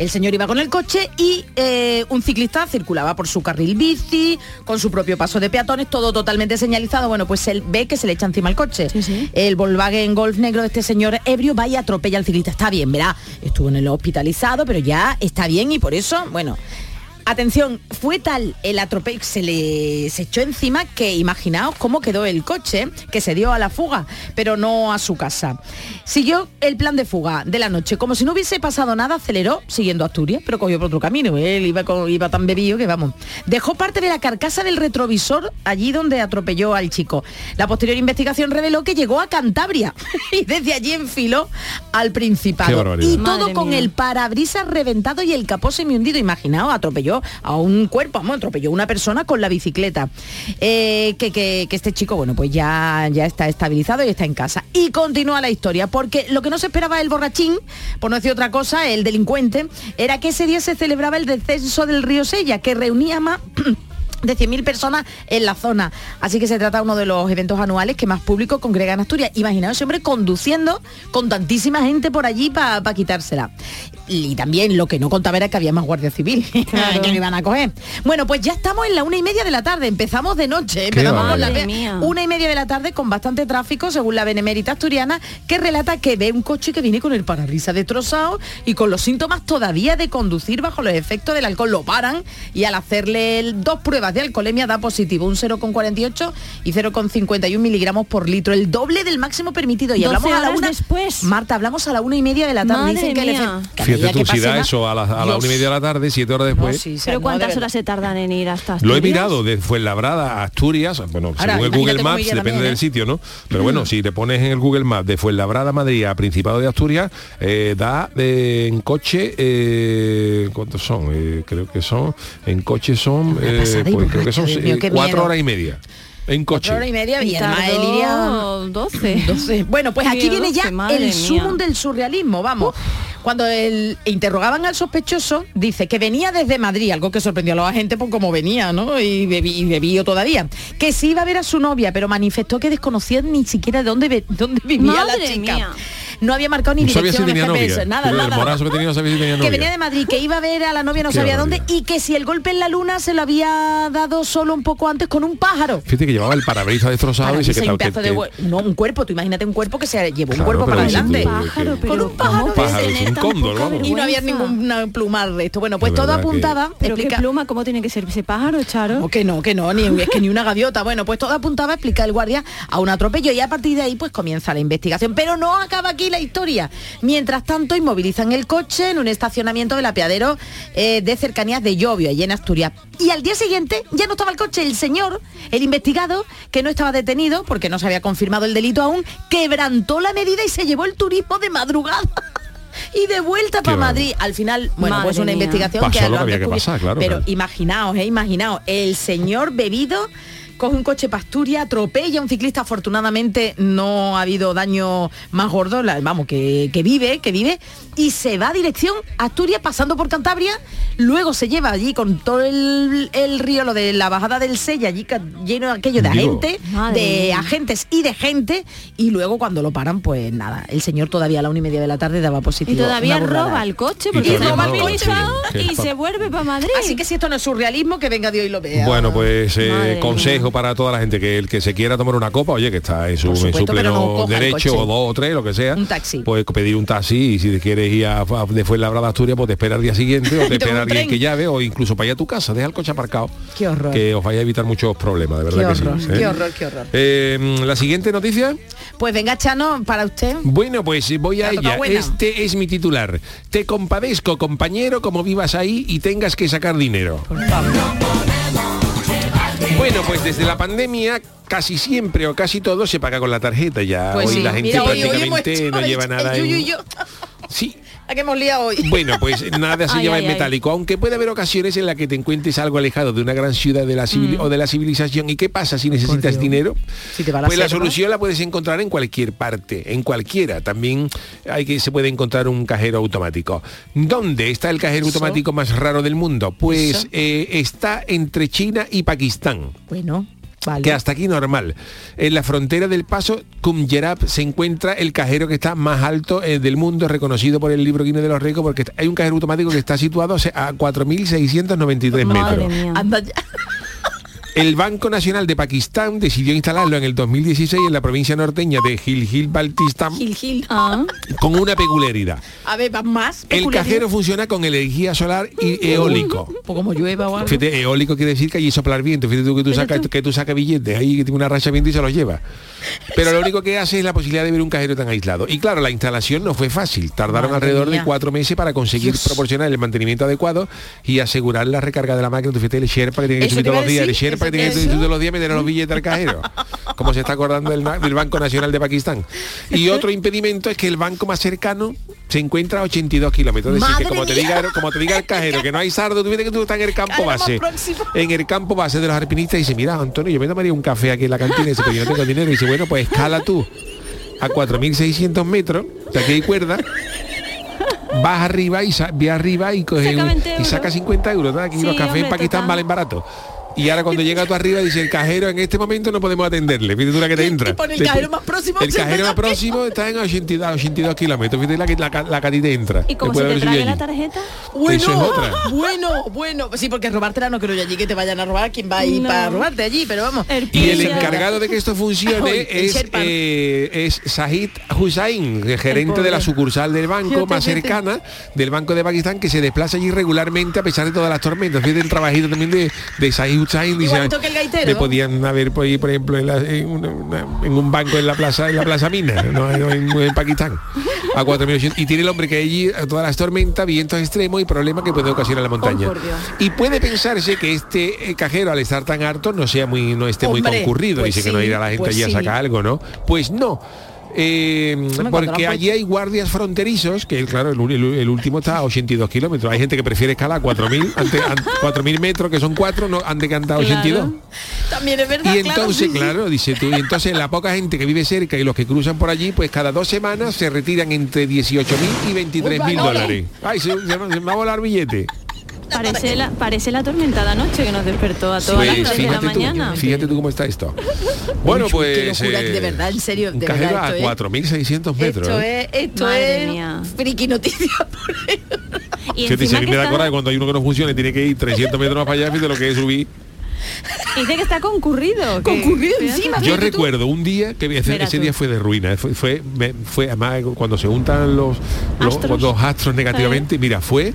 El señor iba con el coche y eh, un ciclista circulaba por su carril bici, con su propio paso de peatones, todo totalmente señalizado. Bueno, pues él ve que se le echa encima el coche. El Volkswagen Golf negro de este señor ebrio va y atropella al ciclista. Está bien, verá, estuvo en el hospitalizado, pero ya está bien y por eso, bueno, Atención, fue tal el atropello, se le se echó encima que imaginaos cómo quedó el coche, que se dio a la fuga, pero no a su casa. Siguió el plan de fuga de la noche, como si no hubiese pasado nada, aceleró siguiendo Asturias, pero cogió por otro camino. Él iba, con- iba tan bebido que vamos. Dejó parte de la carcasa del retrovisor allí donde atropelló al chico. La posterior investigación reveló que llegó a Cantabria y desde allí enfiló al Principado. Y todo Madre con mía. el parabrisas reventado y el capó semi hundido. Imaginaos, atropelló a un cuerpo, vamos, atropelló a una persona con la bicicleta. Eh, que, que- que este chico, bueno, pues ya, ya está estabilizado y está en casa. Y continúa la historia, porque lo que no se esperaba el borrachín, por no decir otra cosa, el delincuente, era que ese día se celebraba el descenso del río Sella, que reunía más... de 100.000 personas en la zona. Así que se trata de uno de los eventos anuales que más público congrega en Asturias. Imaginaos hombre conduciendo con tantísima gente por allí para quitársela. Y también lo que no contaba era que había más guardia civil que lo iban a coger. Bueno, pues ya estamos en la una y media de la tarde. Empezamos de noche. Empezamos con la una y media de la tarde con bastante tráfico, según la Benemérita Asturiana, que relata que ve un coche que viene con el parabrisas destrozado y con los síntomas todavía de conducir bajo los efectos del alcohol. Lo paran y al hacerle dos pruebas de alcoholemia da positivo, un 0,48 y 0,51 miligramos por litro, el doble del máximo permitido. Y 12 hablamos a la una. después. Marta, hablamos a la una y media de la tarde. Madre Dicen que mía. Fíjate tú, que si da eso a la, a la Dios. una y media de la tarde, siete horas después. No, sí, Pero no, ¿cuántas horas se tardan en ir hasta Lo he Asturias? mirado de Fuenlabrada a Asturias, bueno, Ahora, según el Google Maps, depende también, del ¿eh? sitio, ¿no? Pero bueno, si te pones en el Google Maps de Fuenlabrada, Madrid a Principado de Asturias, eh, da eh, en coche, eh, ¿cuántos son? Eh, creo que son, en coche son, creo que son mío, eh, cuatro horas y media. En coche. Cuatro horas y media y, además él tardó iría 12. 12. Bueno, pues aquí viene ya el sumum del surrealismo, vamos. Cuando el, interrogaban al sospechoso, dice que venía desde Madrid, algo que sorprendió a la gente por cómo venía, ¿no? Y, bebí, y bebió todavía. Que sí iba a ver a su novia, pero manifestó que desconocía ni siquiera dónde, ve- dónde vivía Madre la chica. mía. No había marcado ni No sabía si dirección en tenía el GPS, novia. nada, Pero el nada. morazo que tenía no sabía si tenía Que novia. venía de Madrid, que iba a ver a la novia, no Qué sabía dónde, y que si el golpe en la luna se lo había dado solo un poco antes con un pájaro. Fíjate que llevaba el parabrisas destrozado y se y que de no un cuerpo tú imagínate un cuerpo que se llevó un cuerpo para adelante Pájaro, con un pájaro ¿cómo de puede Pájaro, tener un cóndor, vamos. y no había ningún plumar de esto bueno pues todo apuntaba Pero qué pluma, ¿cómo tiene que ser ese pájaro, Charo? o que no, que no, ni es que ni una gaviota. Bueno, pues todo apuntaba, explica el guardia, a un atropello y a partir de ahí pues comienza la investigación. Pero no acaba aquí la historia. Mientras tanto, inmovilizan el coche en un estacionamiento del apeadero eh, de cercanías de Llovio, allí en Asturias. Y al día siguiente ya no estaba el coche. El señor, el investigado, que no estaba detenido porque no se había confirmado el delito aún, quebrantó la medida y se llevó el turismo de madrugada. Y de vuelta para. Madrid. Al final, bueno, Madre pues una mía. investigación Pasó que lo que había que descubierto. pasar, claro, Pero claro. imaginaos, eh, imaginaos, el señor bebido coge un coche pasturia, atropella a un ciclista, afortunadamente no ha habido daño más gordo, la- vamos, que, que vive, que vive, y se va a dirección Asturias pasando por Cantabria, luego se lleva allí con todo el, el río, lo de la bajada del Sella, allí lleno de aquello de Digo. agentes, de mía. agentes y de gente, y luego cuando lo paran, pues nada, el señor todavía a la una y media de la tarde daba positivo. Y todavía roba el coche Y porque está roba el coche. y se vuelve para Madrid. Así que si esto no es surrealismo, que venga Dios y lo vea. Bueno, pues eh, consejo para toda la gente que el que se quiera tomar una copa, oye, que está en su, en su pleno no derecho, o dos o tres, lo que sea. Un taxi. Pues pedir un taxi y si quieres ir a, a de Fuenlabrada Asturias, pues te espera al día siguiente o te espera alguien que llave o incluso para ir a tu casa, deja el coche aparcado. Qué horror. Que os vaya a evitar muchos problemas, de verdad Qué que sí. ¿eh? qué horror, qué horror. Eh, la siguiente noticia. Pues venga, Chano, para usted. Bueno, pues voy a ella. buena. Este es mi titular. Te compadezco, compañero, como vivas ahí y tengas que sacar dinero. Bueno, pues desde la pandemia casi siempre o casi todo se paga con la tarjeta ya. Pues hoy sí, la gente mira, hoy- hoy hemos prácticamente hecho no lleva nada yo. Sí. ¿A qué hemos liado hoy? Bueno, pues nada se Ay, lleva ay, en ay. metálico, aunque puede haber ocasiones en las que te encuentres algo alejado de una gran ciudad de la civil- Mm. o de la civilización. ¿Y qué pasa si necesitas dinero? Si te va la Pues la solución la puedes encontrar en cualquier parte, en cualquiera. También hay que se puede encontrar un cajero automático. ¿Dónde está el cajero Eso. automático más raro del mundo? Pues eh, está entre China y Pakistán. Bueno, vale. Que hasta aquí normal. En la frontera del paso Kumjerab se encuentra el cajero que está más alto eh, del mundo, reconocido por el libro Guinness de los Récords, porque hay un cajero automático que está situado a 4.693 metros. Anda ya. El Banco Nacional de Pakistán decidió instalarlo en el 2016 en la provincia norteña de Gilgit Baltistan Gil, Gil. con una peculiaridad. A ver, va más. El cajero funciona con energía solar y eólico. Pues como llueva o algo. Fíjate, eólico quiere decir que allí soplar viento. Fíjate tú que tú sacas que tú sacas billetes ahí que tiene una racha de viento y se los lleva. Pero lo único que hace es la posibilidad de ver un cajero tan aislado. Y claro, la instalación no fue fácil. Tardaron Madre alrededor mía. de cuatro meses para conseguir proporcionar el mantenimiento adecuado y asegurar la recarga de la máquina. Tú fíjate el Sherpa que tiene que subir todos los días, el Sherpa que tiene que subir todos los días meter los billetes al cajero. Como se está acordando del, del Banco Nacional de Pakistán. Y otro impedimento es que el banco más cercano se encuentra a 82 kilómetros. Es decir, que como te, diga, como te diga el cajero que no hay sardo, tú que tú estás en el campo base. En el campo base de los alpinistas y dice, mira, Antonio, yo me tomaría un café aquí en la cantina. Y dice, pero yo no tengo dinero. Y dice, bueno, pues escala tú a 4.600 metros, que aquí hay cuerda. Vas arriba y ve arriba y coge Saca un- 20 y saca 50 euros. ¿no? Aquí Sí, los cafés en Pakistán total. valen barato. Y ahora cuando llega tú arriba dice el cajero en este momento no podemos atenderle. Fíjate tú la que te entra. pone el cajero más próximo, El cajero más próximo está en 82, 82 kilómetros. Fíjate la que, la, la que a ti te entra. ¿Y cómo Te se te trae la allí. tarjeta? Bueno, Eso es otra. bueno, bueno. Sí, porque robártela no creo yo allí que te vayan a robar. ¿Quién va a ir No. para robarte allí? Pero vamos. Y el encargado de que esto funcione el es, eh, es Sahid Hussain, el gerente de la sucursal del banco Fíjate, más cercana del Banco de Pakistán que se desplaza allí regularmente a pesar de todas las tormentas. Fíjate el trabajito también de, de Sahid Hussain. Dice, me podían haber por ahí, por ejemplo, en, la- en una- una- en un banco en la plaza en la plaza Mina, no, en, en Pakistán. A 4.800. Y tiene el hombre que allí a todas las tormentas, vientos extremos y problemas que puede ocasionar la montaña. por Dios. y puede pensarse que este eh, cajero al estar tan harto no sea muy no esté muy concurrido. pues Dice que no sí, irá la gente pues allí sí. a sacar algo, ¿no? Pues no. Eh, porque allí hay guardias fronterizos, que claro, el, el- el último está a 82 kilómetros. Hay gente que prefiere escalar 4.000 ante- an- 4.000 metros, que son 4, no, han de cantar 82. También es verdad. Y entonces, sí. claro, dice tú, y entonces la poca gente que vive cerca y los que cruzan por allí, pues cada dos semanas se retiran entre 18.000 y 23.000 Uy, va, dólares. Ay, se, se me se me va a volar billete. Parece la, parece la tormentada noche que nos despertó a todas las Pues tres de la fíjate tú, mañana. fíjate tú cómo está esto. Bueno, Uy, pues... Qué locura, eh, de verdad, en serio. De verdad, a esto es- 4.600 metros. Esto ¿eh? es, esto Madre es mía. friki noticia. Y que me da está- coraje cuando hay uno que no funciona y tiene que ir 300 metros más para allá, fíjate lo que es subir. Dice que está concurrido. que- Concurrido encima. Yo tú. recuerdo un día que ese, día fue de ruina, fue, fue, me- fue además cuando se juntan los, los, Astros. los astros negativamente, mira, fue,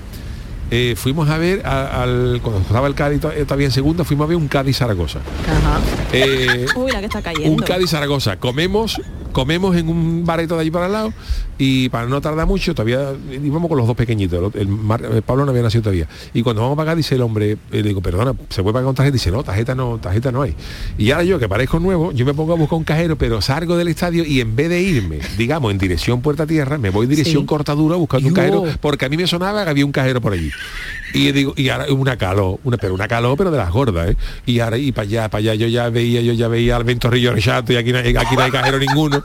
eh, fuimos a ver a- al, cuando estaba el Cádiz eh, todavía en segunda, fuimos a ver un Cádiz Zaragoza. Ajá. Eh, Uy, la que está cayendo. un Cádiz Zaragoza. Comemos, comemos en un bareto de allí para al lado y para no tardar mucho, todavía íbamos con los dos pequeñitos. El, el Pablo no había nacido todavía. Y cuando vamos a pagar, dice el hombre, eh, le digo, perdona, ¿se puede pagar con tarjeta? Dice, no, tarjeta no, tarjeta no hay. Y ahora yo, que parezco nuevo, yo me pongo a buscar un cajero, pero salgo del estadio y en vez de irme, digamos, en dirección Puerta Tierra, me voy dirección Sí. Cortadura buscando un cajero, porque a mí me sonaba que había un cajero por allí. Y digo, y ahora una calor, una, pero una calor, pero de las gordas, ¿eh? Y ahora, y para allá, para allá, yo ya veía, yo ya veía al Ventorrillo Rechato y aquí, no hay- aquí no hay cajero ninguno.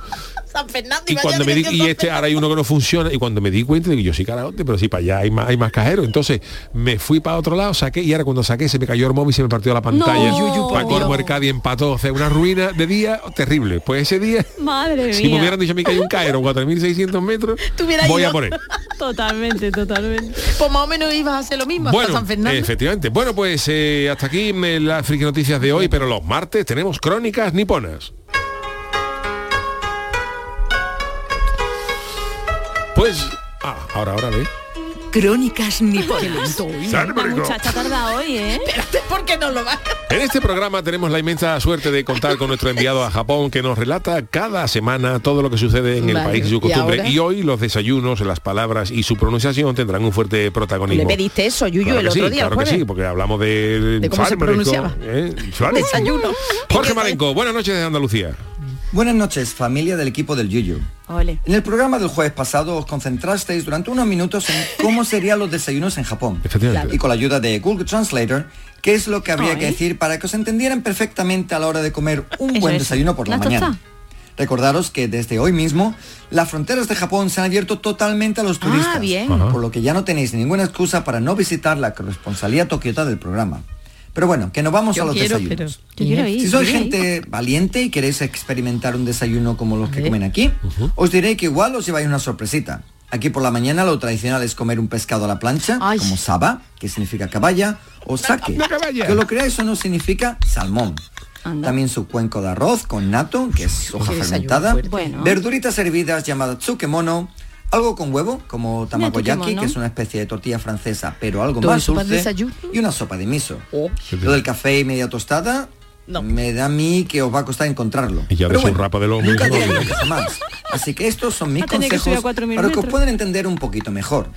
San Fernando Y cuando me di, y este ahora hay uno que no funciona y cuando me di cuenta digo yo sí carajote pero sí para allá hay más hay más cajeros entonces me fui para otro lado saqué y ahora cuando saqué se me cayó el móvil y se me partió la pantalla No. El Cádiz empató o sea una ruina de día terrible pues ese día Madre si me hubieran dicho a mí que hay un cajero 4.600 metros voy ido. a poner Totalmente, totalmente. Pues más o menos ibas a hacer lo mismo hasta bueno San Fernando. efectivamente bueno pues eh, hasta aquí me- las friki noticias de hoy pero los martes tenemos crónicas niponas pues ah, ahora ahora ve Crónicas niponas. La muchacha tarda hoy, ¿eh? Espérate, ¿por qué no lo vas? En este programa tenemos la inmensa suerte de contar con nuestro enviado a Japón que nos relata cada semana todo lo que sucede en el país y su ¿y costumbre. Y, hoy los desayunos, las palabras y su pronunciación tendrán un fuerte protagonismo. Le pediste eso, Yuyu, Claro el otro sí, día, claro que sí, porque hablamos de, De cómo se pronunciaba. ¿eh? Desayuno. Jorge Marenco, buenas noches de Andalucía. Buenas noches, familia del equipo del Yuyu. Ole. En el programa del jueves pasado os concentrasteis durante unos minutos en cómo serían los desayunos en Japón. Efectivamente. Y con la ayuda de Google Translator, qué es lo que habría que decir para que os entendieran perfectamente a la hora de comer un Eso buen es. desayuno por la mañana. tosta. Recordaros que desde hoy mismo las fronteras de Japón se han abierto totalmente a los turistas, Ah, bien. Por lo que ya no tenéis ninguna excusa para no visitar la corresponsalía tokiota del programa. Pero bueno, que nos vamos Yo a los quiero, desayunos. pero- Yo quiero ir, Si sois ir. gente valiente y queréis experimentar un desayuno como los que comen aquí, os diré que igual os lleváis una sorpresita. Aquí por la mañana lo tradicional es comer un pescado a la plancha, como saba, que significa caballa, o caballa. que lo creáis o no significa salmón. También su cuenco de arroz con nato, que es hoja fermentada. Bueno. verduritas hervidas llamadas tsukemono, algo con huevo, como tamagoyaki, tsukemono. que es una especie de tortilla francesa, pero algo ¿Todo más dulce, y una sopa de miso. Lo del café y media tostada, me da a mí que os va a costar encontrarlo. Y ya Pero ves un rapa de lomo. Nunca jamás. Así que estos son mis que consejos 4.000 para que os puedan entender un poquito mejor.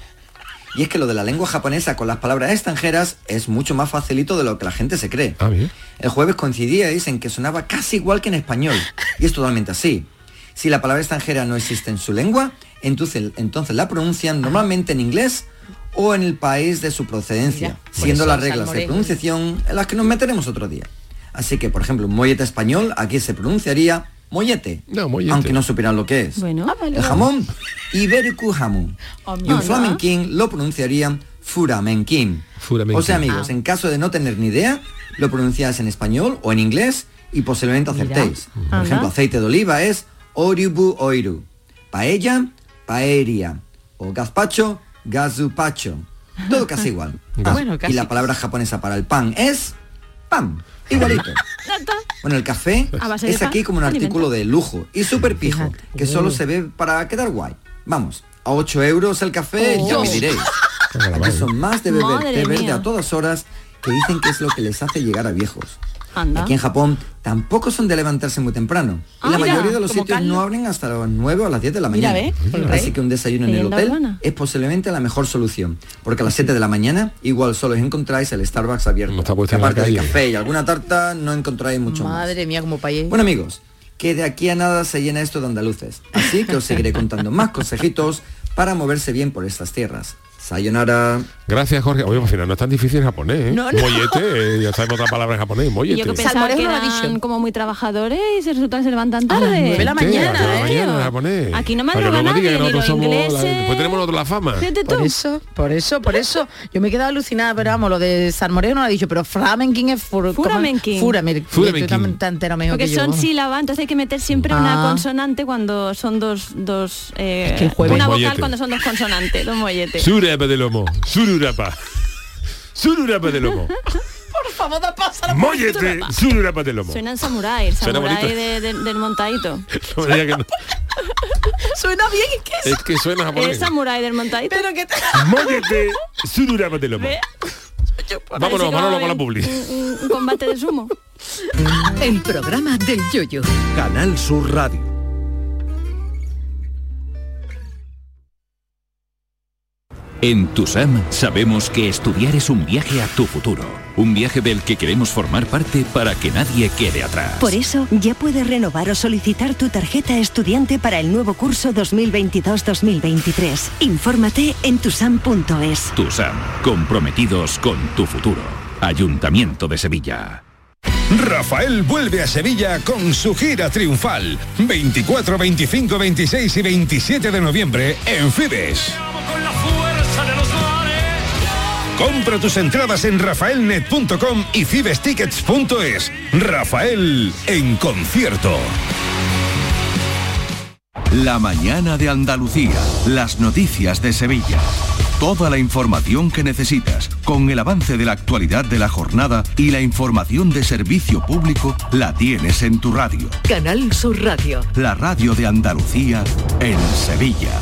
Y es que lo de la lengua japonesa con las palabras extranjeras es mucho más facilito de lo que la gente se cree. Ah, bien. El jueves coincidíais en que sonaba casi igual que en español. Y es totalmente así. Si la palabra extranjera no existe en su lengua, entonces, entonces la pronuncian normalmente en inglés o en el país de su procedencia, Mira, siendo eso las reglas de pronunciación en las que nos meteremos otro día. Así que, por ejemplo, un mollete español aquí se pronunciaría mollete, No, mollete. aunque no supieran lo que es. Bueno, El jamón, Iberico jamón. Y un flamenquín lo pronunciarían furamenquín. Furamenquín. O sea, amigos, en caso de no tener ni idea, lo pronunciáis en español o en inglés y posiblemente acertéis. Por ejemplo, aceite de oliva es oribu oiru. Paella, paeria. O gazpacho, gazupacho. Todo casi igual. Ah, bueno, casi. Y la palabra japonesa para el pan es pan. Igualito. Bueno, el café de es aquí como un artículo de lujo y súper pijo, que solo se ve para quedar guay. Vamos, a 8 euros el café, ya me Oh. diréis. Aquí son más de beber té verde a todas horas que dicen que es lo que les hace llegar a viejos. Anda. Aquí en Japón tampoco son de levantarse muy temprano. Y Ah, la mira, mayoría de los sitios no abren hasta las 9 o las 10 de la mañana. Así que un desayuno en el hotel urbana. es posiblemente la mejor solución. Porque a las 7 de la mañana igual solo encontráis el Starbucks abierto. No está aparte del calle. café y alguna tarta no encontráis mucho más. Madre mía, como país. Bueno amigos, que de aquí a nada se llena esto de andaluces. Así que os seguiré contando más consejitos para moverse bien por estas tierras. Sayonara. Gracias, Jorge. Oye, al final no es tan difícil en japonés, ¿eh? No, no. Mollete, eh, ya sabemos otra palabra en japonés, Y mollete. yo que pensaba que eran como muy trabajadores y se resulta que se levantan A las tarde. de la mañana, ¿eh? mañana en japonés. Aquí no me Para que roba luego nadie, que ni nosotros los somos la-. Después tenemos nosotros la fama. Por eso, por eso, por eso. Yo me he quedado alucinada, pero vamos, lo de Salmorejo no lo ha dicho, pero Flamenquín es fur, tan entero mejor Porque yo, son sílabas, entonces hay que meter siempre una Ah. consonante cuando son dos, dos eh, Es que el jueves- una vocal cuando son dos consonantes, dos molletes. Surapa de lomo, sururapa. Sururapa de lomo. Por favor, da paso a la Mollete, sururapa de lomo. Suenan samurái, el Suena samurái bonito. de- de- del montadito. No me diga que no. Suena bien, ¿y qué es? Es que suena El japonés. samurái del montadito. Pero que te... Mollete, sururapa de lomo. Ve. Vámonos, Manolo, con la publi. Un, un combate de sumo. El programa del yoyo. Canal Sur Radio. En TUSAM sabemos que estudiar es un viaje a tu futuro, un viaje del que queremos formar parte para que nadie quede atrás. Por eso, ya puedes renovar o solicitar tu tarjeta estudiante para el nuevo curso 2022-2023. Infórmate en tusam.es. TUSAM, comprometidos con tu futuro. Ayuntamiento de Sevilla. Rafael vuelve a Sevilla con su gira triunfal. 24, 25, 26 y 27 de noviembre en Fibes. Compra tus entradas en rafaelnet.com y fibestickets.es. Rafael en concierto. La mañana de Andalucía. Las noticias de Sevilla. Toda la información que necesitas, con el avance de la actualidad de la jornada y la información de servicio público, la tienes en tu radio. Canal Sur Radio. La radio de Andalucía en Sevilla.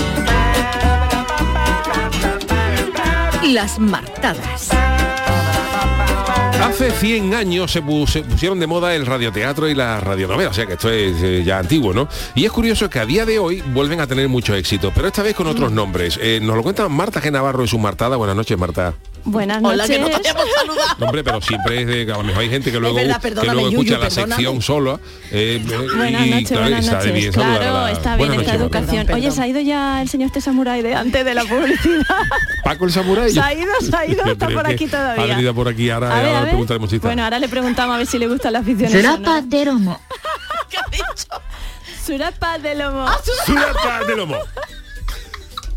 Las martadas. Hace 100 años se, pus- se pusieron de moda el radioteatro y la radionovela, o sea que esto es eh, ya antiguo, ¿no? Y es curioso que a día de hoy vuelven a tener mucho éxito, pero esta vez con otros nombres. Eh, nos lo cuenta Marta G. Navarro en su Martada. Buenas noches, Marta. Buenas Hola, noches. que no te habíamos saludado. No, hombre, pero siempre es de, a lo mejor hay gente que luego, verdad, que luego Yuyu, escucha la perdóname. sección solo. eh, eh, Buenas y, noches, claro, buenas noches. bien Claro, la- está bien Buenas esta educación. Oye, se ha ido ya el señor este samurái de antes de la publicidad. Paco el Samurai. Se ha ido, se ha ido, está por que aquí todavía. Ha venido por aquí, ahora, A ver, ahora a le preguntaremos si está. Bueno, ahora le preguntamos a ver si le gusta la afición. Surapa de lomo. Surapa de lomo. Surapa de lomo.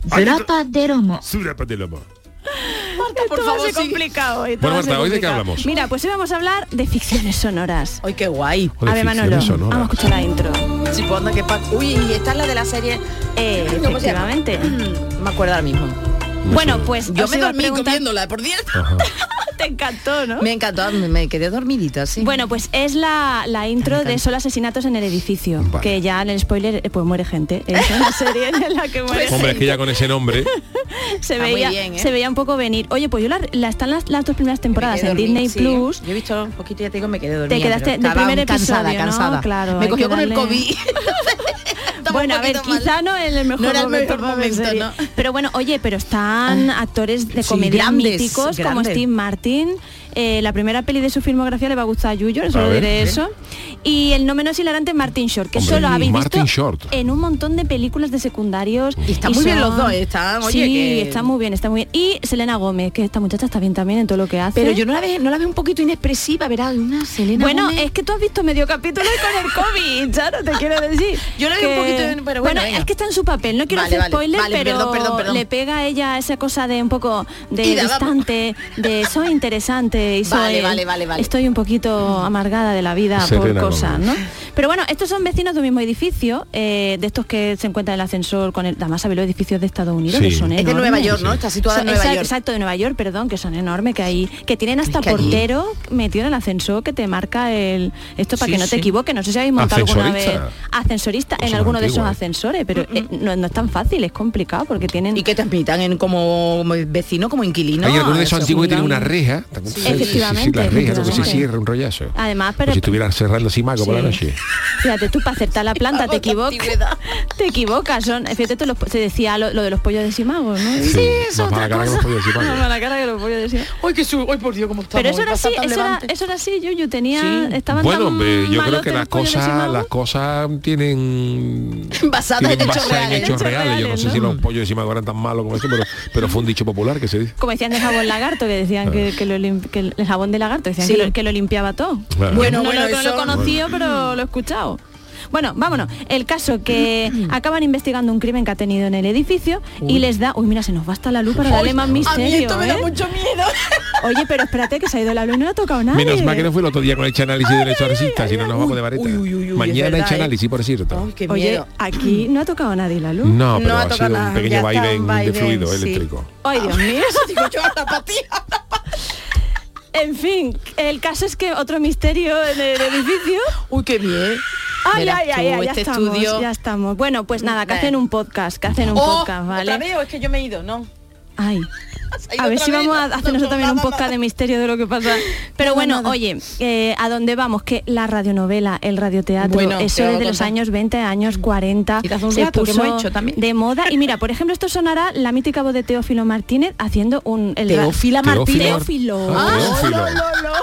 Surapa de lomo. Surapa de lomo. Marta, por favor, complicado. esto Bueno, Marta, ¿hoy de qué complicado. hablamos? Mira, pues hoy vamos a hablar de ficciones sonoras. Ay, qué guay. O A ver, Manolo, sonoras. vamos a escuchar la intro. Sí, pues anda, que pa- Uy, y esta es la de la serie. Eh, efectivamente. Me acuerdo ahora mismo. Bueno, pues Yo me dormí preguntar- comiéndola, por cierto. Te encantó, ¿no? Me encantó, me, me quedé dormidita, sí. Bueno, pues es la, la intro de Solo asesinatos en el edificio, que ya en el spoiler eh, pues muere gente. Es una serie en la que muere Hombre, es que ya con ese nombre. se Está muy veía, bien, ¿eh? se veía un poco venir. Oye, pues yo la, la- están las, las dos primeras temporadas en Disney sí. Plus. Yo he visto un poquito y ya te digo, me quedé dormida. Te quedaste del primer cansada, episodio, ¿no? cansada. Claro, me cogió con el darle- Bueno, a ver, mal. quizá no en el mejor No era el momento. Pero bueno, oye, pero están actores de Sí, comedia grandes, míticos como. Steve Martin. Eh, la primera peli de su filmografía le va a gustar a Yuyo, eso A lo ver, diré sí. eso. Y el no menos hilarante Martin Short, que Hombre, solo habéis Martin visto Short. en un montón de películas de secundarios. Y están muy bien los dos, ¿eh? Están, oye, sí, que- están muy bien, está muy bien. Y Selena Gómez, que esta muchacha está bien también en todo lo que hace. Pero yo no la veo, no la veo un poquito inexpresiva, verás, una Selena Bueno, Gómez. es que tú has visto medio capítulo y con el COVID, Charo, te quiero decir. Yo la vi un poquito, pero bueno, venga. es que está en su papel, no quiero Vale, hacer vale, spoiler, vale, pero perdón, perdón, perdón. le pega a ella esa cosa de un poco de de- distante, de soy interesante y soy Vale, vale, vale, vale. estoy un poquito amargada de la vida por cosas. ¿no? Pero bueno, estos son vecinos de un mismo edificio, eh, de estos que se encuentran en el ascensor con el, además sabes los edificios de Estados Unidos Sí. que son Es de enormes. Nueva York, ¿no? Está situada en Nueva exacto, York. Exacto, de Nueva York, perdón, que son enormes, que hay, que tienen hasta que allí- portero metido en el ascensor que te marca el esto para Sí, que no sí. te equivoques. No sé si habéis montado alguna vez Ascensorista. en Cosas alguno de esos ascensores, pero eh, no, no es tan fácil, es complicado porque tienen Y que te admitan en como vecino, como inquilino. Hay algunos de esos eso, antiguos que tienen una- reja. Sí, Efectivamente, la reja, lo que se efectivamente. cierra un rollazo. Además, Como pero si estuviera cerrando así mago por la Sí. noche. Fíjate, tú para acertar la planta te equivocas. te equivocas. Son, fíjate, tú, se decía lo, lo de los pollos de Simago, ¿no? Sí, es más otra que cosa. Más mala cara que los pollos de Simago. Uy, qué su... Uy, por Dios, cómo estamos. Pero eso era así, eso era, eso así, Yuyu, tenía, Sí. estaban Bueno, hombre, yo creo que las cosas, las cosas tienen Basadas en hechos reales. hechos reales. Yo no sé si los pollos de Simago eran tan malos como eso, pero, pero fue un dicho popular que se dice. Como decían de jabón lagarto, que decían que, que lo que el jabón de lagarto, decían Sí. que, lo, que lo limpiaba todo. Bueno, no, bueno, lo, no lo eso- he conocido, pero lo he escuchado. Bueno, vámonos. El caso que acaban investigando un crimen que ha tenido en el edificio y les da... Uy, mira, se nos va hasta la luz para darle más A mí misterio. esto me da ¿eh? mucho miedo. Oye, pero espérate que se ha ido la luz y no ha tocado nada. Menos mal que no fue el otro día con el análisis del exorcista, si no nos vamos de vareta. uy, uy, Mañana hecho ¿eh? análisis, por cierto. Ay, Oye, aquí no ha tocado a nadie la luz. No, pero No ha ha, tocado sido nada, un pequeño vaivén de fluido sí. eléctrico. Ay, Dios mío. Digo yo, la patilla. En fin, el caso es que otro misterio en el edificio. Uy, qué bien. Ay, ay, ay, ay, ya este estamos, estudio. ya estamos. Bueno, pues nada, que hacen un podcast, que hacen un Oh, podcast, ¿vale? ¿Otra vez o es que yo me he ido? No. Ay. A ver si vez, vamos a no, hacer no, nosotros también un podcast de misterio de lo que pasa. Pero Nada, bueno, nada. oye, eh, ¿a dónde vamos? Que la radionovela, el radioteatro, Bueno, eso desde los años 20, años 40, Y hace un se que puso hemos hecho también. de moda. Y mira, por ejemplo, esto sonará la mítica voz de Teófilo Martínez haciendo un... El Teófila Martínez. Teófilo. Ah, Teófilo. lo, lo, lo.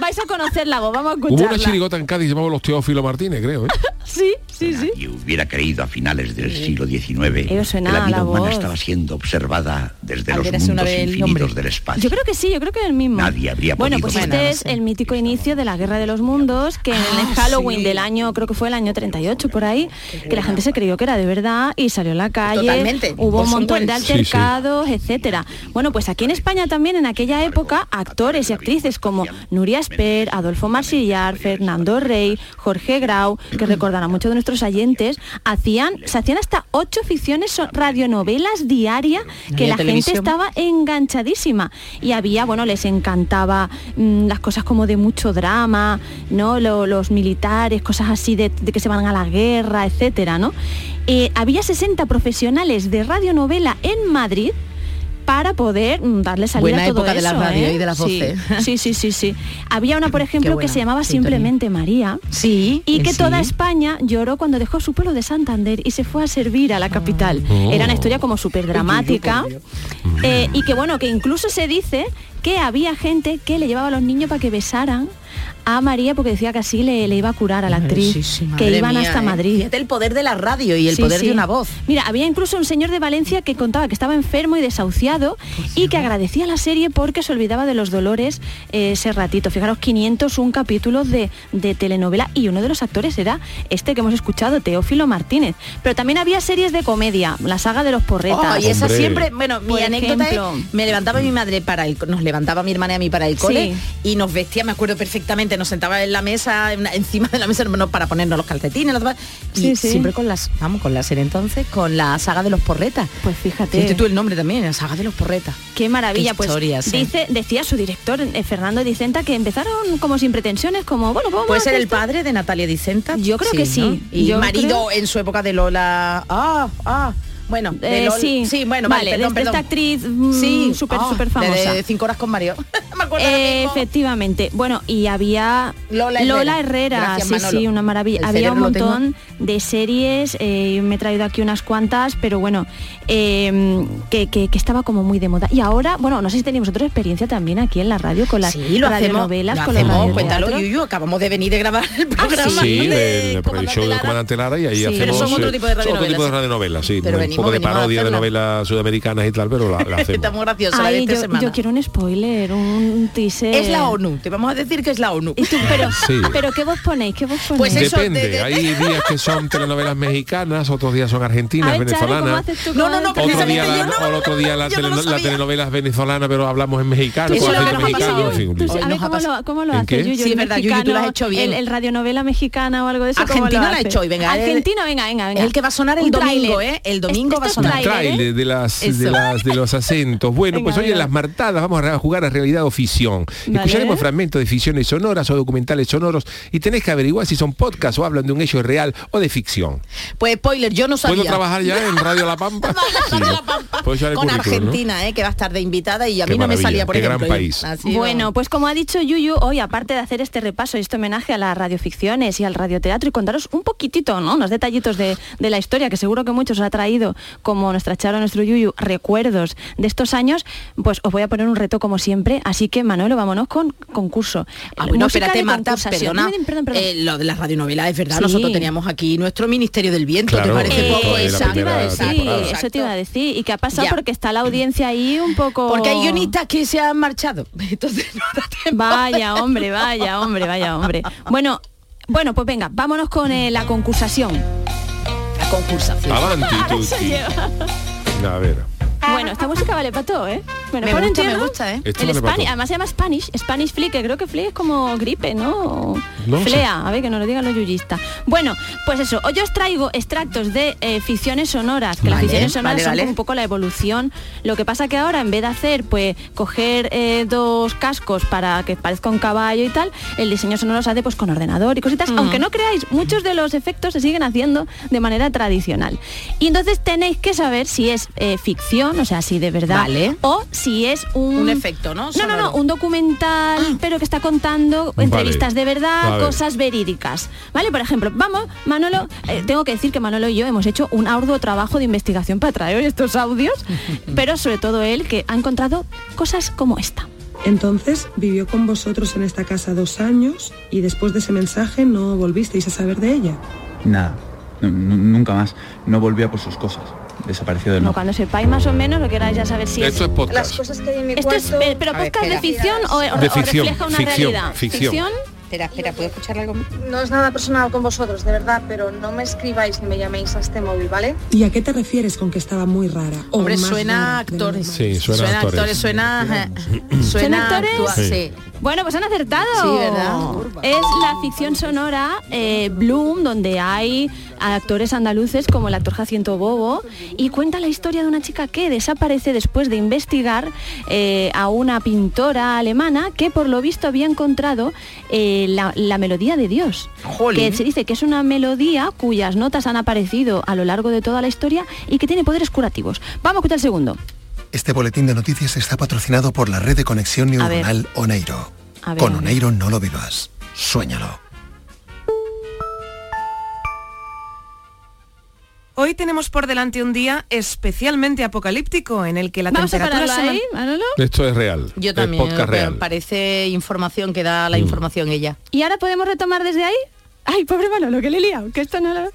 Vais a conocer la voz, vamos a Hubo escucharla. una chirigota en Cádiz llamada Los Teófilo Martínez, creo. ¿eh? Sí, sí, sí. Nadie hubiera creído a finales del siglo XIX que la vida la humana voz. estaba siendo observada desde los mundos infinitos del espacio. Yo creo que sí, yo creo que es el mismo. Nadie habría bueno, podido pues este es el mítico inicio de la Guerra de los Mundos, que en Ah, el Halloween sí. del año, creo que fue el año 38 por ahí, que la gente se creyó que era de verdad y salió a la calle, Totalmente. hubo un montón de Welles. Sí, sí. altercados, etcétera. Bueno, pues aquí en España también en aquella época actores y actrices como Nuria Esper, Adolfo Marsillar, Fernando Rey, Jorge Grau, que recordarán mucho de nuestros nuestros oyentes hacían, se hacían hasta ocho ficciones, radionovelas diarias que la televisión. gente estaba enganchadísima. Y había, bueno, les encantaba mm, las cosas como de mucho drama, ¿no? Lo- los militares, cosas así de, de que se van a la guerra, etcétera, ¿no? Eh, había 60 profesionales de radionovela en Madrid para poder mm, darle salida Buena a todo época de la radio ¿eh? y de las Sí, voces. Sí, sí, sí, sí. Había una, por ejemplo, que se llamaba sintonía. simplemente María. Sí. Y que sí. toda España lloró cuando dejó su pueblo de Santander y se fue a servir a la capital. Oh. Era una historia como súper dramática. eh, y que bueno, que incluso se dice que había gente que le llevaba a los niños para que besaran a María porque decía que así le, le iba a curar a la actriz. Sí, sí, que iban mía, hasta ¿eh? Madrid. Fíjate el poder de la radio y el Sí, poder sí. de una voz. Mira, había incluso un señor de Valencia que contaba que estaba enfermo y desahuciado y que agradecía la serie porque se olvidaba de los dolores eh, ese ratito. Fijaros, 501 capítulos de, de telenovela y uno de los actores era este que hemos escuchado, Teófilo Martínez. Pero también había series de comedia, la saga de los porretas. Oh, y esa Hombre. siempre, bueno, mi Por anécdota ejemplo. es, me levantaba mi madre para el, nos levantaba mi hermana y a mí para el cole Sí. y nos vestía, me acuerdo perfectamente, nos sentaba en la mesa, en- encima de la mesa no, para ponernos los calcetines, los demás, y Sí, sí. siempre con las, vamos, con la serie entonces, con la saga de los porretas. Pues fíjate. Fíjate tú el nombre también, la saga de los porretas. Qué maravilla, Qué pues ¿eh? dice, decía su director, eh, Fernando Dicenta, que empezaron como sin pretensiones, como, bueno, vamos a ¿Puede ser el esto. padre de Natalia Dicenta? Yo creo que sí. ¿no? Y Yo marido creo- en su época de Lola. Ah, ah. Bueno, de Eh, Lola- sí. sí, bueno, Vale, vale, perdón, de esta actriz, mm, sí, súper, ah, súper de- famosa. De cinco horas con Mario. Me acuerdo Eh, mismo. efectivamente. Bueno, y había Lola Lola Herrera. Herrera, Gracias, sí, Manolo. sí, una maravilla. El había un montón de series, eh, me he traído aquí unas cuantas, pero bueno, eh, que, que- que estaba como muy de moda. Y ahora, bueno, no sé si tenéis vosotros experiencia también aquí en la radio con las Sí, lo hacemos, radionovelas, lo con hacemos, cuéntalo. Yuyu, acabamos de venir de grabar el programa. Sí, de por el show del comandante Lara y ahí Sí, hacemos pero son otro eh, tipo de son otro radionovelas, tipo de radionovelas, sí, Pero venimos- poco de parodia de novelas sudamericanas y tal, pero la, la hacemos. Está muy graciosa la de Ay, esta yo, semana. yo quiero un spoiler, un teaser. Es la ONU, te vamos a decir que es la ONU. Y tú, pero, Sí. pero ¿qué vos ponéis? ¿Qué vos ponéis? Pues eso, Depende, de- de- hay días que son telenovelas mexicanas, otros días son argentinas, ver, Charo, ¿cómo venezolanas. No, no, no, Otro día, la, no, el otro día la, no lo teleno- la telenovela es venezolana, pero hablamos en mexicano, Eso con acento mexicano, en fin, a ver cómo lo, cómo lo ¿En haces, qué? Yuyu, Sí, verdad, Yuyu, tú lo has hecho bien. El, el radionovela mexicana o algo de eso. ¿cómo Argentina lo la ha hecho hoy, venga, el- Argentino, venga, venga, venga. El que va a sonar el domingo. ¿eh? El domingo Esto va a sonar. ¿eh? De las, de Eso. las de los acentos. Bueno, Venga, pues hoy en las martadas vamos a jugar a realidad o ficción. Vale. Escucharemos fragmentos de ficciones sonoras o documentales sonoros y tenés que averiguar si son podcast o hablan de un hecho real o de ficción. Pues spoiler, yo no sabía. ¿Puedo trabajar ya en Radio La Pampa? El Con. Argentina, ¿eh? que va a estar de invitada y a Qué mí no me salía por qué gran ejemplo. país. Bueno, pues como ha dicho Yuyu, hoy aparte de hacer este repaso y este homenaje a las radioficciones y al radioteatro y contaros un poquitito, ¿no? Unos detallitos de, de la historia que seguro que muchos os ha traído, como nuestra Charo, nuestro Yuyu, recuerdos de estos años, pues os voy a poner un reto como siempre. Así que Manolo, vámonos con concurso. Ah, bueno, Música espérate, de Marta, concursación. perdona. Perdón, perdón, perdón. Eh, lo de las radionovelas es verdad. Sí. Nosotros teníamos aquí nuestro Ministerio del Viento, Claro, ¿te parece Eh, poco? eso te iba a decir, eso te iba a decir. ¿Y qué ha pasado? Ya. Porque está la audiencia ahí un poco... Porque hay guionistas que se han marchado. Entonces no da tiempo. Vaya hombre, vaya hombre, vaya hombre. Bueno, bueno, pues venga, vámonos con eh, la concursación. Concursación. Avanti, Ahora se tutti. lleva. A ver. Bueno, esta música vale para todo, ¿eh? Bueno, Me gusta, me entierro. gusta, ¿eh? Esto El vale además se llama Spanish, Spanish Flee, que creo que Flee es como gripe, ¿no? No sé. Flea, a ver que nos lo digan los yuyistas. Bueno, pues eso, hoy os traigo extractos de eh, ficciones sonoras, que las ficciones sonoras vale, son vale. como un poco la evolución. Lo que pasa que ahora en vez de hacer, pues, coger eh, dos cascos para que parezca un caballo y tal, el diseño sonoro se hace pues con ordenador y cositas, Mm. aunque no creáis, muchos de los efectos se siguen haciendo de manera tradicional. Y entonces tenéis que saber si es eh, ficción, o sea, si de verdad, Vale. o si es un... Un efecto, ¿no? No, no, no, un documental, pero que está contando Vale. entrevistas de verdad, ver. cosas verídicas. ¿Vale? Por ejemplo, vamos, Manolo, eh, tengo que decir que Manolo y yo hemos hecho un arduo trabajo de investigación para traer estos audios, pero sobre todo él que ha encontrado cosas como esta. Entonces vivió con vosotros en esta casa dos años y después de ese mensaje no volvisteis a saber de ella. Nada, nu- nu- nunca más. No volvía por sus cosas. Desapareció de No, cuando sepáis más o menos lo que queráis ya saber si Esto es podcast. Las cosas que hay en mi Esto es, eh, pero A ver, podcast de ficción o, o- De o ficción, refleja una ficción, realidad. ficción. Espera, espera, ¿puedo escuchar algo? No es nada personal con vosotros, de verdad, pero no me escribáis ni me llaméis a este móvil, ¿vale? ¿Y a qué te refieres con que estaba muy rara? O Hombre, más suena actores. Sí, suena, Suena actores. actores, suena... ¿Suena Suena actores? actua- Sí. sí. Bueno, pues han acertado. Sí, ¿verdad? Es la ficción sonora eh, Bloom, donde hay a actores andaluces como el actor Jacinto Bobo y cuenta la historia de una chica que desaparece después de investigar eh, a una pintora alemana que por lo visto había encontrado eh, la, la melodía de Dios. Que se dice que es una melodía cuyas notas han aparecido a lo largo de toda la historia y que tiene poderes curativos. Vamos a escuchar el segundo. Este boletín de noticias está patrocinado por la red de conexión A neuronal Oneiro. A ver, Con. Oneiro no lo vivas. Suéñalo. Hoy tenemos por delante un día especialmente apocalíptico en el que la Vamos a temperatura ahí, man- Esto es real. Yo es también, podcast real. parece información que da la Mm. información ella. ¿Y ahora podemos retomar desde ahí? Ay, pobre Manolo, que le he liado, que esto no lo...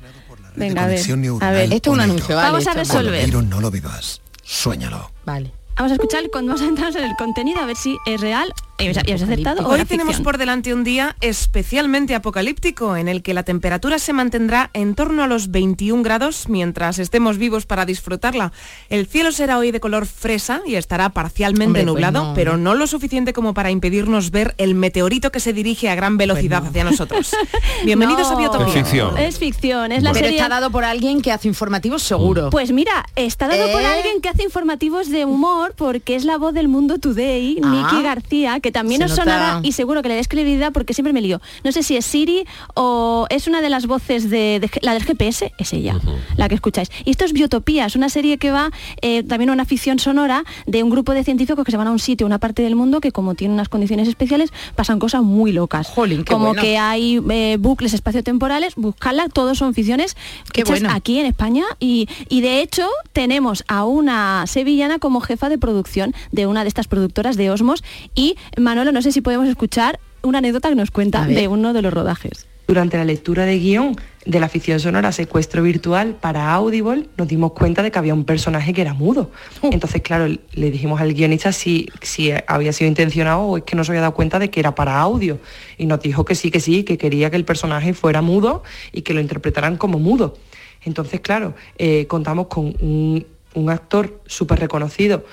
Venga, a ver, a ver. Esto es un anuncio, vale, Vamos a resolver. No lo vivas. Suéñalo. Vale. Vamos a escuchar, con- vamos a entrar en el contenido a ver si es real y os habéis acertado o Hoy tenemos por delante un día especialmente apocalíptico en el que la temperatura se mantendrá en torno a los 21 grados mientras estemos vivos para disfrutarla. El cielo será hoy de color fresa y estará parcialmente Hombre, pues nublado, no. pero no lo suficiente como para impedirnos ver el meteorito que se dirige a gran velocidad hacia nosotros. Bienvenidos a. Biotopía. Es ficción. Es ficción, es la Pero serie... está dado por alguien que hace informativos seguro. Pues mira, está dado por ¿Eh? alguien que hace informativos de humor porque es la voz del Mundo Today, Ah. Miki García, que también Se os nota. sonará y seguro que le des credibilidad porque siempre me lío. No sé si es Siri o es una de las voces de, de- la del GPS, es ella, la que escucháis. Y esto es Biotopía, es una serie que va eh, también una ficción sonora de un grupo de científicos que se van a un sitio, una parte del mundo que como tiene unas condiciones especiales pasan cosas muy locas. qué como bueno. que hay eh, bucles espaciotemporales, buscarla, todos son ficciones hechas bueno. aquí en España y, y de hecho tenemos a una sevillana como jefa de producción de una de estas productoras de Osmos y Manolo, no sé si podemos escuchar una anécdota que nos cuenta de uno de los rodajes. Durante la lectura de guion de la ficción sonora Secuestro Virtual para Audible, nos dimos cuenta de que había un personaje que era mudo. Entonces, claro, le dijimos al guionista si, si había sido intencionado o es que no se había dado cuenta de que era para audio. Y nos dijo que sí, que sí, que quería que el personaje fuera mudo y que lo interpretaran como mudo. Entonces, claro, eh, contamos con un, un actor súper reconocido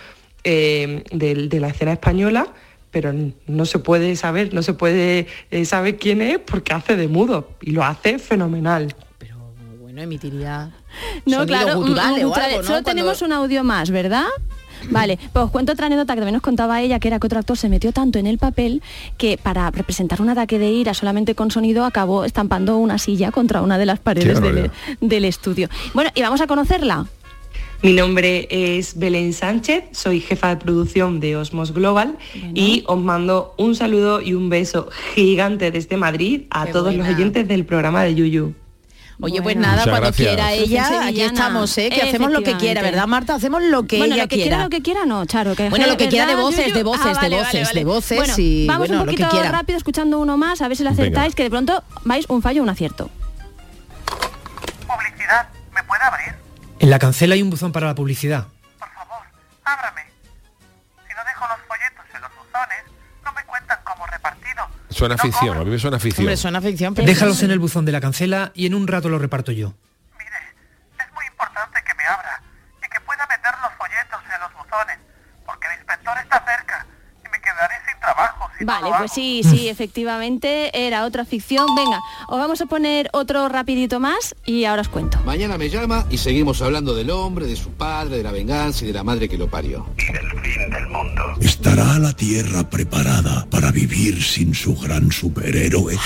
eh, de, de la escena española, pero no se puede saber, no se puede eh, saber quién es porque hace de mudo y lo hace fenomenal. Bueno, emitiría No, claro, guturales o guturales. algo, ¿no? Solo Cuando- tenemos un audio más, ¿verdad? Vale, pues os cuento otra anécdota que también nos contaba ella, que era que otro actor se metió tanto en el papel que para representar un ataque de ira solamente con sonido acabó estampando una silla contra una de las paredes del, del estudio. Bueno, y vamos a conocerla. Mi nombre es Belén Sánchez, soy jefa de producción de Osmos Global y os mando un saludo y un beso gigante desde Madrid a Qué todos buena. los oyentes del programa de Yuyu. Oye, pues nada, Muchas cuando gracias. quiera ella, aquí estamos, ¿eh? que hacemos lo que quiera. ¿verdad, Marta? Hacemos lo que bueno, ella lo que quiera. lo que quiera no, Charo. Que Bueno, lo que quiera de ¿verdad, voces, Yuyu? de voces, Ah, de voces, vale, vale. de voces Bueno, y, vamos bueno, un lo que poquito rápido escuchando uno más, a ver si lo Venga. acertáis, que de pronto vais un fallo o un acierto. Publicidad, ¿me puede abrir? En la cancela hay un buzón para la publicidad. Ábrame. Si no dejo los folletos en los buzones, no me cuentan como repartido. Suena ficción, a mí me suena ficción. Hombre, suena ficción, pero... Déjalos en el buzón de la cancela y en un rato lo reparto yo. Es muy importante que me abra y que pueda meter los folletos en los buzones, porque el inspector está cerca y me quedaré sin trabajo. Si no Vale, lo pues sí, sí, efectivamente era otra ficción. Venga, os vamos a poner otro rapidito más y ahora os cuento. Mañana me llama y seguimos hablando del hombre, de su padre, de la venganza y de la madre que lo parió. ¿Estará la Tierra preparada para vivir sin su gran superhéroe?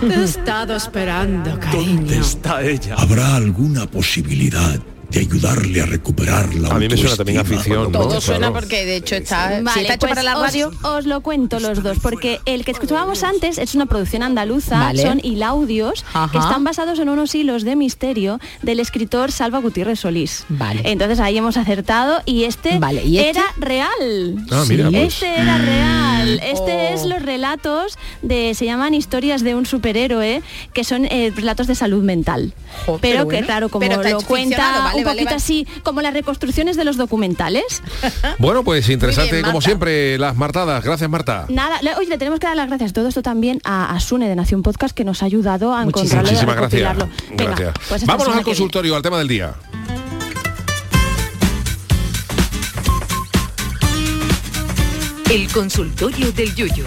Te he estado esperando, cariño. está ella? ¿Habrá alguna posibilidad de ayudarle a recuperar la A mí me suena también a ficción, ¿no? Todo suena Claro. porque de hecho está, si Vale, está hecho pues para la os- radio. Os, lo cuento los dos, porque el que escuchábamos antes es una producción andaluza, Vale. son hilaudios Ajá. que están basados en unos hilos de misterio del escritor Salva Gutiérrez Solís. Vale. Entonces ahí hemos acertado y este, Vale, ¿y este? era real. Ah, mira, pues. Este era real. Este Oh. es los relatos de, se llaman historias de un superhéroe, que son eh, relatos de salud mental. Pero, pero que claro, como Pero lo cuenta ficcionado, vale, un vale, poquito vale. así, como las reconstrucciones de los documentales. Bueno, pues interesante bien, como siempre las martadas. Gracias, Marta. Nada, le- oye, le tenemos que dar las gracias todo esto también a, a Sune de Nación Podcast que nos ha ayudado a encontrarlo y a Muchísimas gracias. recopilarlo. Venga, Gracias. pues Vámonos al consultorio, al tema del día. El consultorio del Yuyu.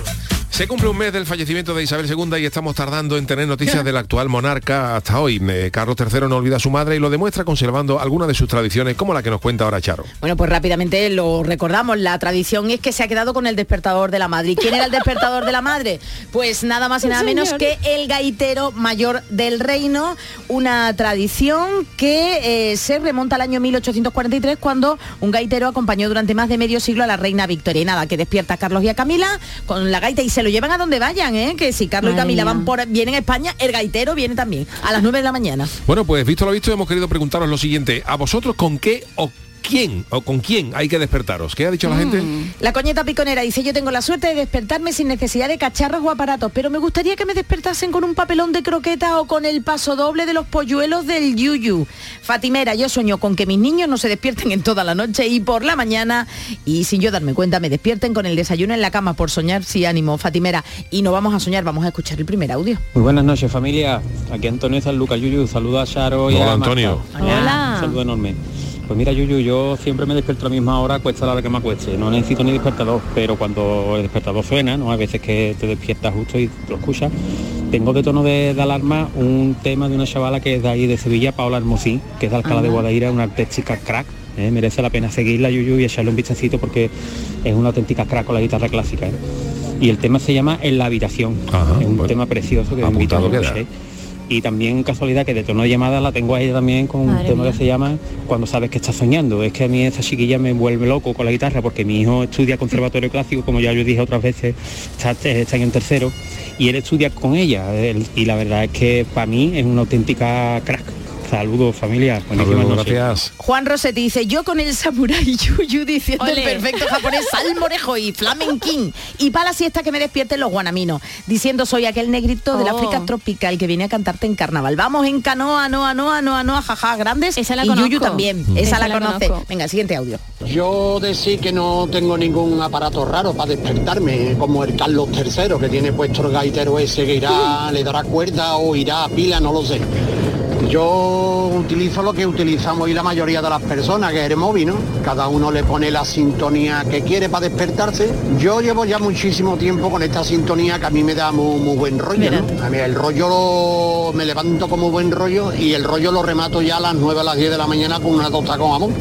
Se cumple un mes del fallecimiento de Isabel II y estamos tardando en tener noticias del actual monarca hasta hoy. Eh, Carlos III no olvida a su madre y lo demuestra conservando algunas de sus tradiciones, como la que nos cuenta ahora Charo. Bueno, pues rápidamente lo recordamos. La tradición es que se ha quedado con el despertador de la madre. ¿Y quién era el despertador de la madre? Pues nada más y nada menos que el gaitero mayor del reino. Una tradición que eh, se remonta al año 1843 cuando un gaitero acompañó durante más de medio siglo a la reina Victoria. Y nada, que despierta a Carlos y a Camila con la gaita y se lo llevan a donde vayan, ¿eh? Que si Carlos y Camila mía. van por vienen a España, el gaitero viene también a las 9 de la mañana. Bueno, pues visto lo visto, hemos querido preguntaros lo siguiente. ¿A vosotros con qué o quién o con quién hay que despertaros? ¿Qué ha dicho la gente? La coñeta piconera dice, yo tengo la suerte de despertarme sin necesidad de cacharros o aparatos, pero me gustaría que me despertasen con un papelón de croquetas o con el paso doble de los polluelos del yuyu. Fatimera, yo sueño con que mis niños no se despierten en toda la noche y por la mañana, y sin yo darme cuenta, me despierten con el desayuno en la cama por soñar, sí, ánimo, Fatimera. Y no vamos a soñar, vamos a escuchar el primer audio. Muy buenas noches familia, aquí Antonio San Lucas, Yuyu, saluda a Charo y Hola, a Marta. Antonio. Hola. Un saludo enorme. Pues mira Yuyu, yo siempre me despierto a la misma hora, cuesta la hora que me acueste, no necesito ni despertador, pero cuando el despertador suena, ¿no? A veces que te despiertas justo y lo escuchas, tengo de tono de, de alarma un tema de una chavala que es de ahí de Sevilla, Paola Hermosín, que es de Alcalá de. Guadaira, una artística crack. ¿eh? Merece la pena seguirla Yuyu y echarle un vistacito porque es una auténtica crack con la guitarra clásica. ¿eh? Y el tema se llama En la habitación. es un tema precioso que os invito a Y también casualidad que de tono de llamada la tengo a ella también con Madre un tema mía. que se llama Cuando sabes que estás soñando. Es que a mí esa chiquilla me vuelve loco con la guitarra porque mi hijo estudia conservatorio clásico, como ya yo dije otras veces, está, está en tercero, y él estudia con ella. él- y la verdad es que para mí es una auténtica crack. Saludos familia. Buenísimas Saludos, gracias. Juan Rosetti dice, yo con el samurai yuyu diciendo el perfecto japonés salmorejo y flamenquín. Y para la siesta que me despierten los guanaminos, diciendo soy aquel negrito del Oh. África tropical que viene a cantarte en carnaval. Vamos en canoa, noa, noa, noa, noa, jaja, grandes. Esa la y yuyu también. Mm. Esa, Esa la, la conoce. conozco. Venga, siguiente audio. Yo decir que no tengo ningún aparato raro para despertarme, como el Carlos III, que tiene puesto el gaitero ese que irá, le dará cuerda o irá a pila, no lo sé. Yo utilizo lo que utilizamos y la mayoría de las personas, que es el móvil, ¿no? Cada uno le pone la sintonía que quiere para despertarse. Yo llevo ya muchísimo tiempo con esta sintonía que a mí me da muy, muy buen rollo, ¿no? A mí el rollo lo- me levanto como buen rollo y el rollo lo remato ya a las 9 a las 10 de la mañana con una tosta con jamón.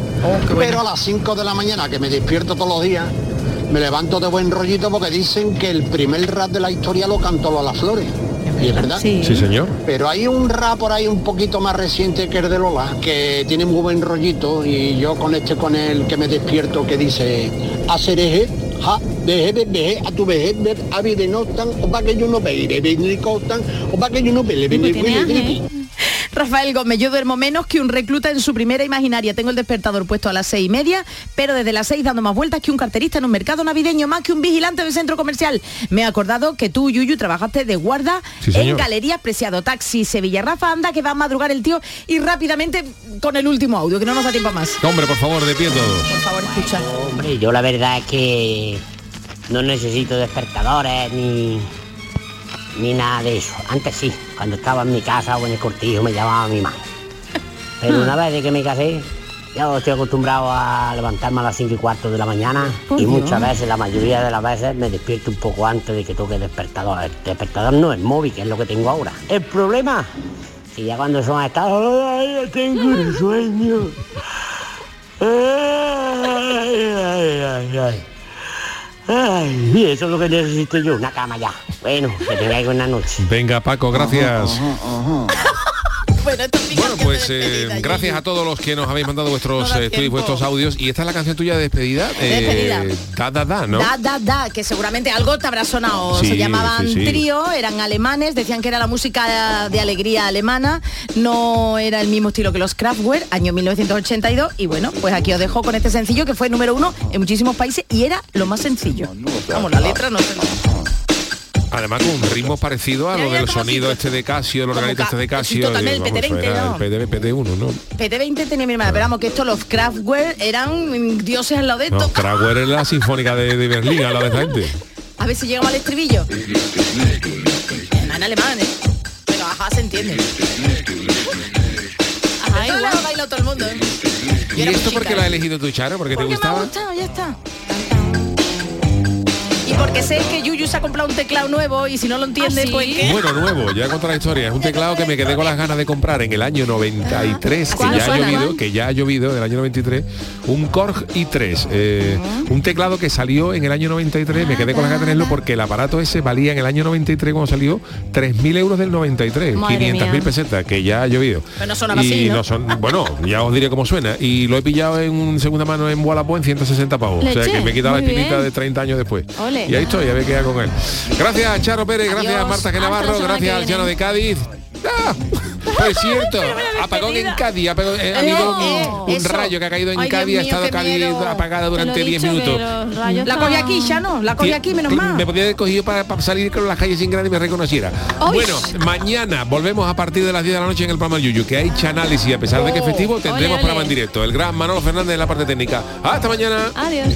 Pero a las 5 de la mañana, que me despierto todos los días, me levanto de buen rollito porque dicen que el primer rap de la historia lo cantó Lola Flores. Y es verdad. Sí, señor. Pero hay un rap por ahí un poquito más reciente que el de Lola, que tiene muy buen rollito y yo con este con el que me despierto que dice Acereje, ja, deje, de, deje, a tu vejez, ver, a vida no tan, o para que yo no costan, o para que yo no vele, vele. Rafael Gómez, yo duermo menos que un recluta en su primera imaginaria. Tengo el despertador puesto a las seis y media, pero desde las seis dando más vueltas que un carterista en un mercado navideño, más que un vigilante del centro comercial. Me he acordado que tú, Yuyu, trabajaste de guarda Sí, en señor. Galería Preciado Taxi Sevilla. Rafa, anda que va a madrugar el tío y rápidamente con el último audio, que no nos da tiempo más. Hombre, por favor, de pie todos. Por favor, escucha. Hombre, yo la verdad es que no necesito despertadores ni, ni nada de eso. Antes sí, cuando estaba en mi casa o en el cortijo me llamaba mi madre. Pero una vez de que me casé, ya estoy acostumbrado a levantarme a las 5 y cuarto de la mañana y muchas veces, la mayoría de las veces, me despierto un poco antes de que toque el despertador. El despertador no es móvil, que es lo que tengo ahora. El problema, que ya cuando son estados, ay, ya tengo el sueño. Ay, ay, ay, ay. Ay, y eso es lo que necesito yo, una cama ya. Bueno, que tengáis buena noche. Venga, Paco, gracias. Bueno, pues eh, gracias a todos los que nos habéis mandado vuestros eh, tweets, vuestros audios. Y esta es la canción tuya de despedida. Despedida. Eh, da, da, da, ¿no? Da, da, da, que seguramente algo te habrá sonado. Sí, Se llamaban sí, sí. trío, eran alemanes, decían que era la música de alegría alemana, no era el mismo estilo que los Kraftwerk, año 1982. Y bueno, pues aquí os dejo con este sencillo que fue número uno en muchísimos países y era lo más sencillo. Vamos, la letra no sé. Además con un ritmo parecido a lo del sonido este de Casio, el organito este de Casio. también, el vamos, PT20, era ¿no? el PD, PT1, ¿no? PT20 tenía mi hermana, pero vamos, que esto los Kraftwerk eran dioses al lado de esto. No, Kraftwerk es la sinfónica de, de Berlín, a la de gente. A ver si llegamos al estribillo. En alemán, ¿eh? Pero ajá, se entiende. Ajá, igual todo el mundo, ¿eh? ¿Y esto muy por qué chica, lo has ¿eh? elegido tú, Charo? ¿Porque te Porque me ha gustaba? gustado, ya está. Porque sé que Yuyu se ha comprado un teclado nuevo y si no lo entiende, pues ¿qué? Bueno, nuevo, ya contra la historia. Es un teclado que me quedé con las ganas de comprar en el año 93, que ¿Cuál ya ha llovido, que ya ha llovido del año 93, un Korg i3, eh, un teclado que salió en el año 93, me quedé con las ganas de tenerlo porque el aparato ese valía en el año 93 cuando salió 3.000 euros del 93, Madre 500.000 mía. pesetas, que ya ha llovido. Pero no sonaba y así, ¿no? son, bueno, ya os diré cómo suena. Y lo he pillado en un segunda mano en Wallapop en 160 pavos. O sea que me he quitado la espinita bien. de 30 años después. Ole. Y ahí estoy, a ver qué hago con él. Gracias, Charo Pérez, gracias, Adiós. Marta Genavarro, gracias, al. Llano de Cádiz. Ah, pues cierto, apagón en Cádiz, apagón- eh, habido un, rayo que ha caído en Ay, Cádiz, ha estado Cádiz apagada durante Te lo he 10 dicho, minutos. La cogí aquí, ya no, la cogí aquí, menos mal. Me podía haber cogido para, para salir con las calles sin grande y me reconociera. Bueno, mañana volvemos a partir de las 10 de la noche en el programa Yuyu, que hay análisis, a pesar de que es festivo, tendremos Ole, ole. programa en directo. El gran Manolo Fernández en la parte técnica. Hasta mañana. Adiós.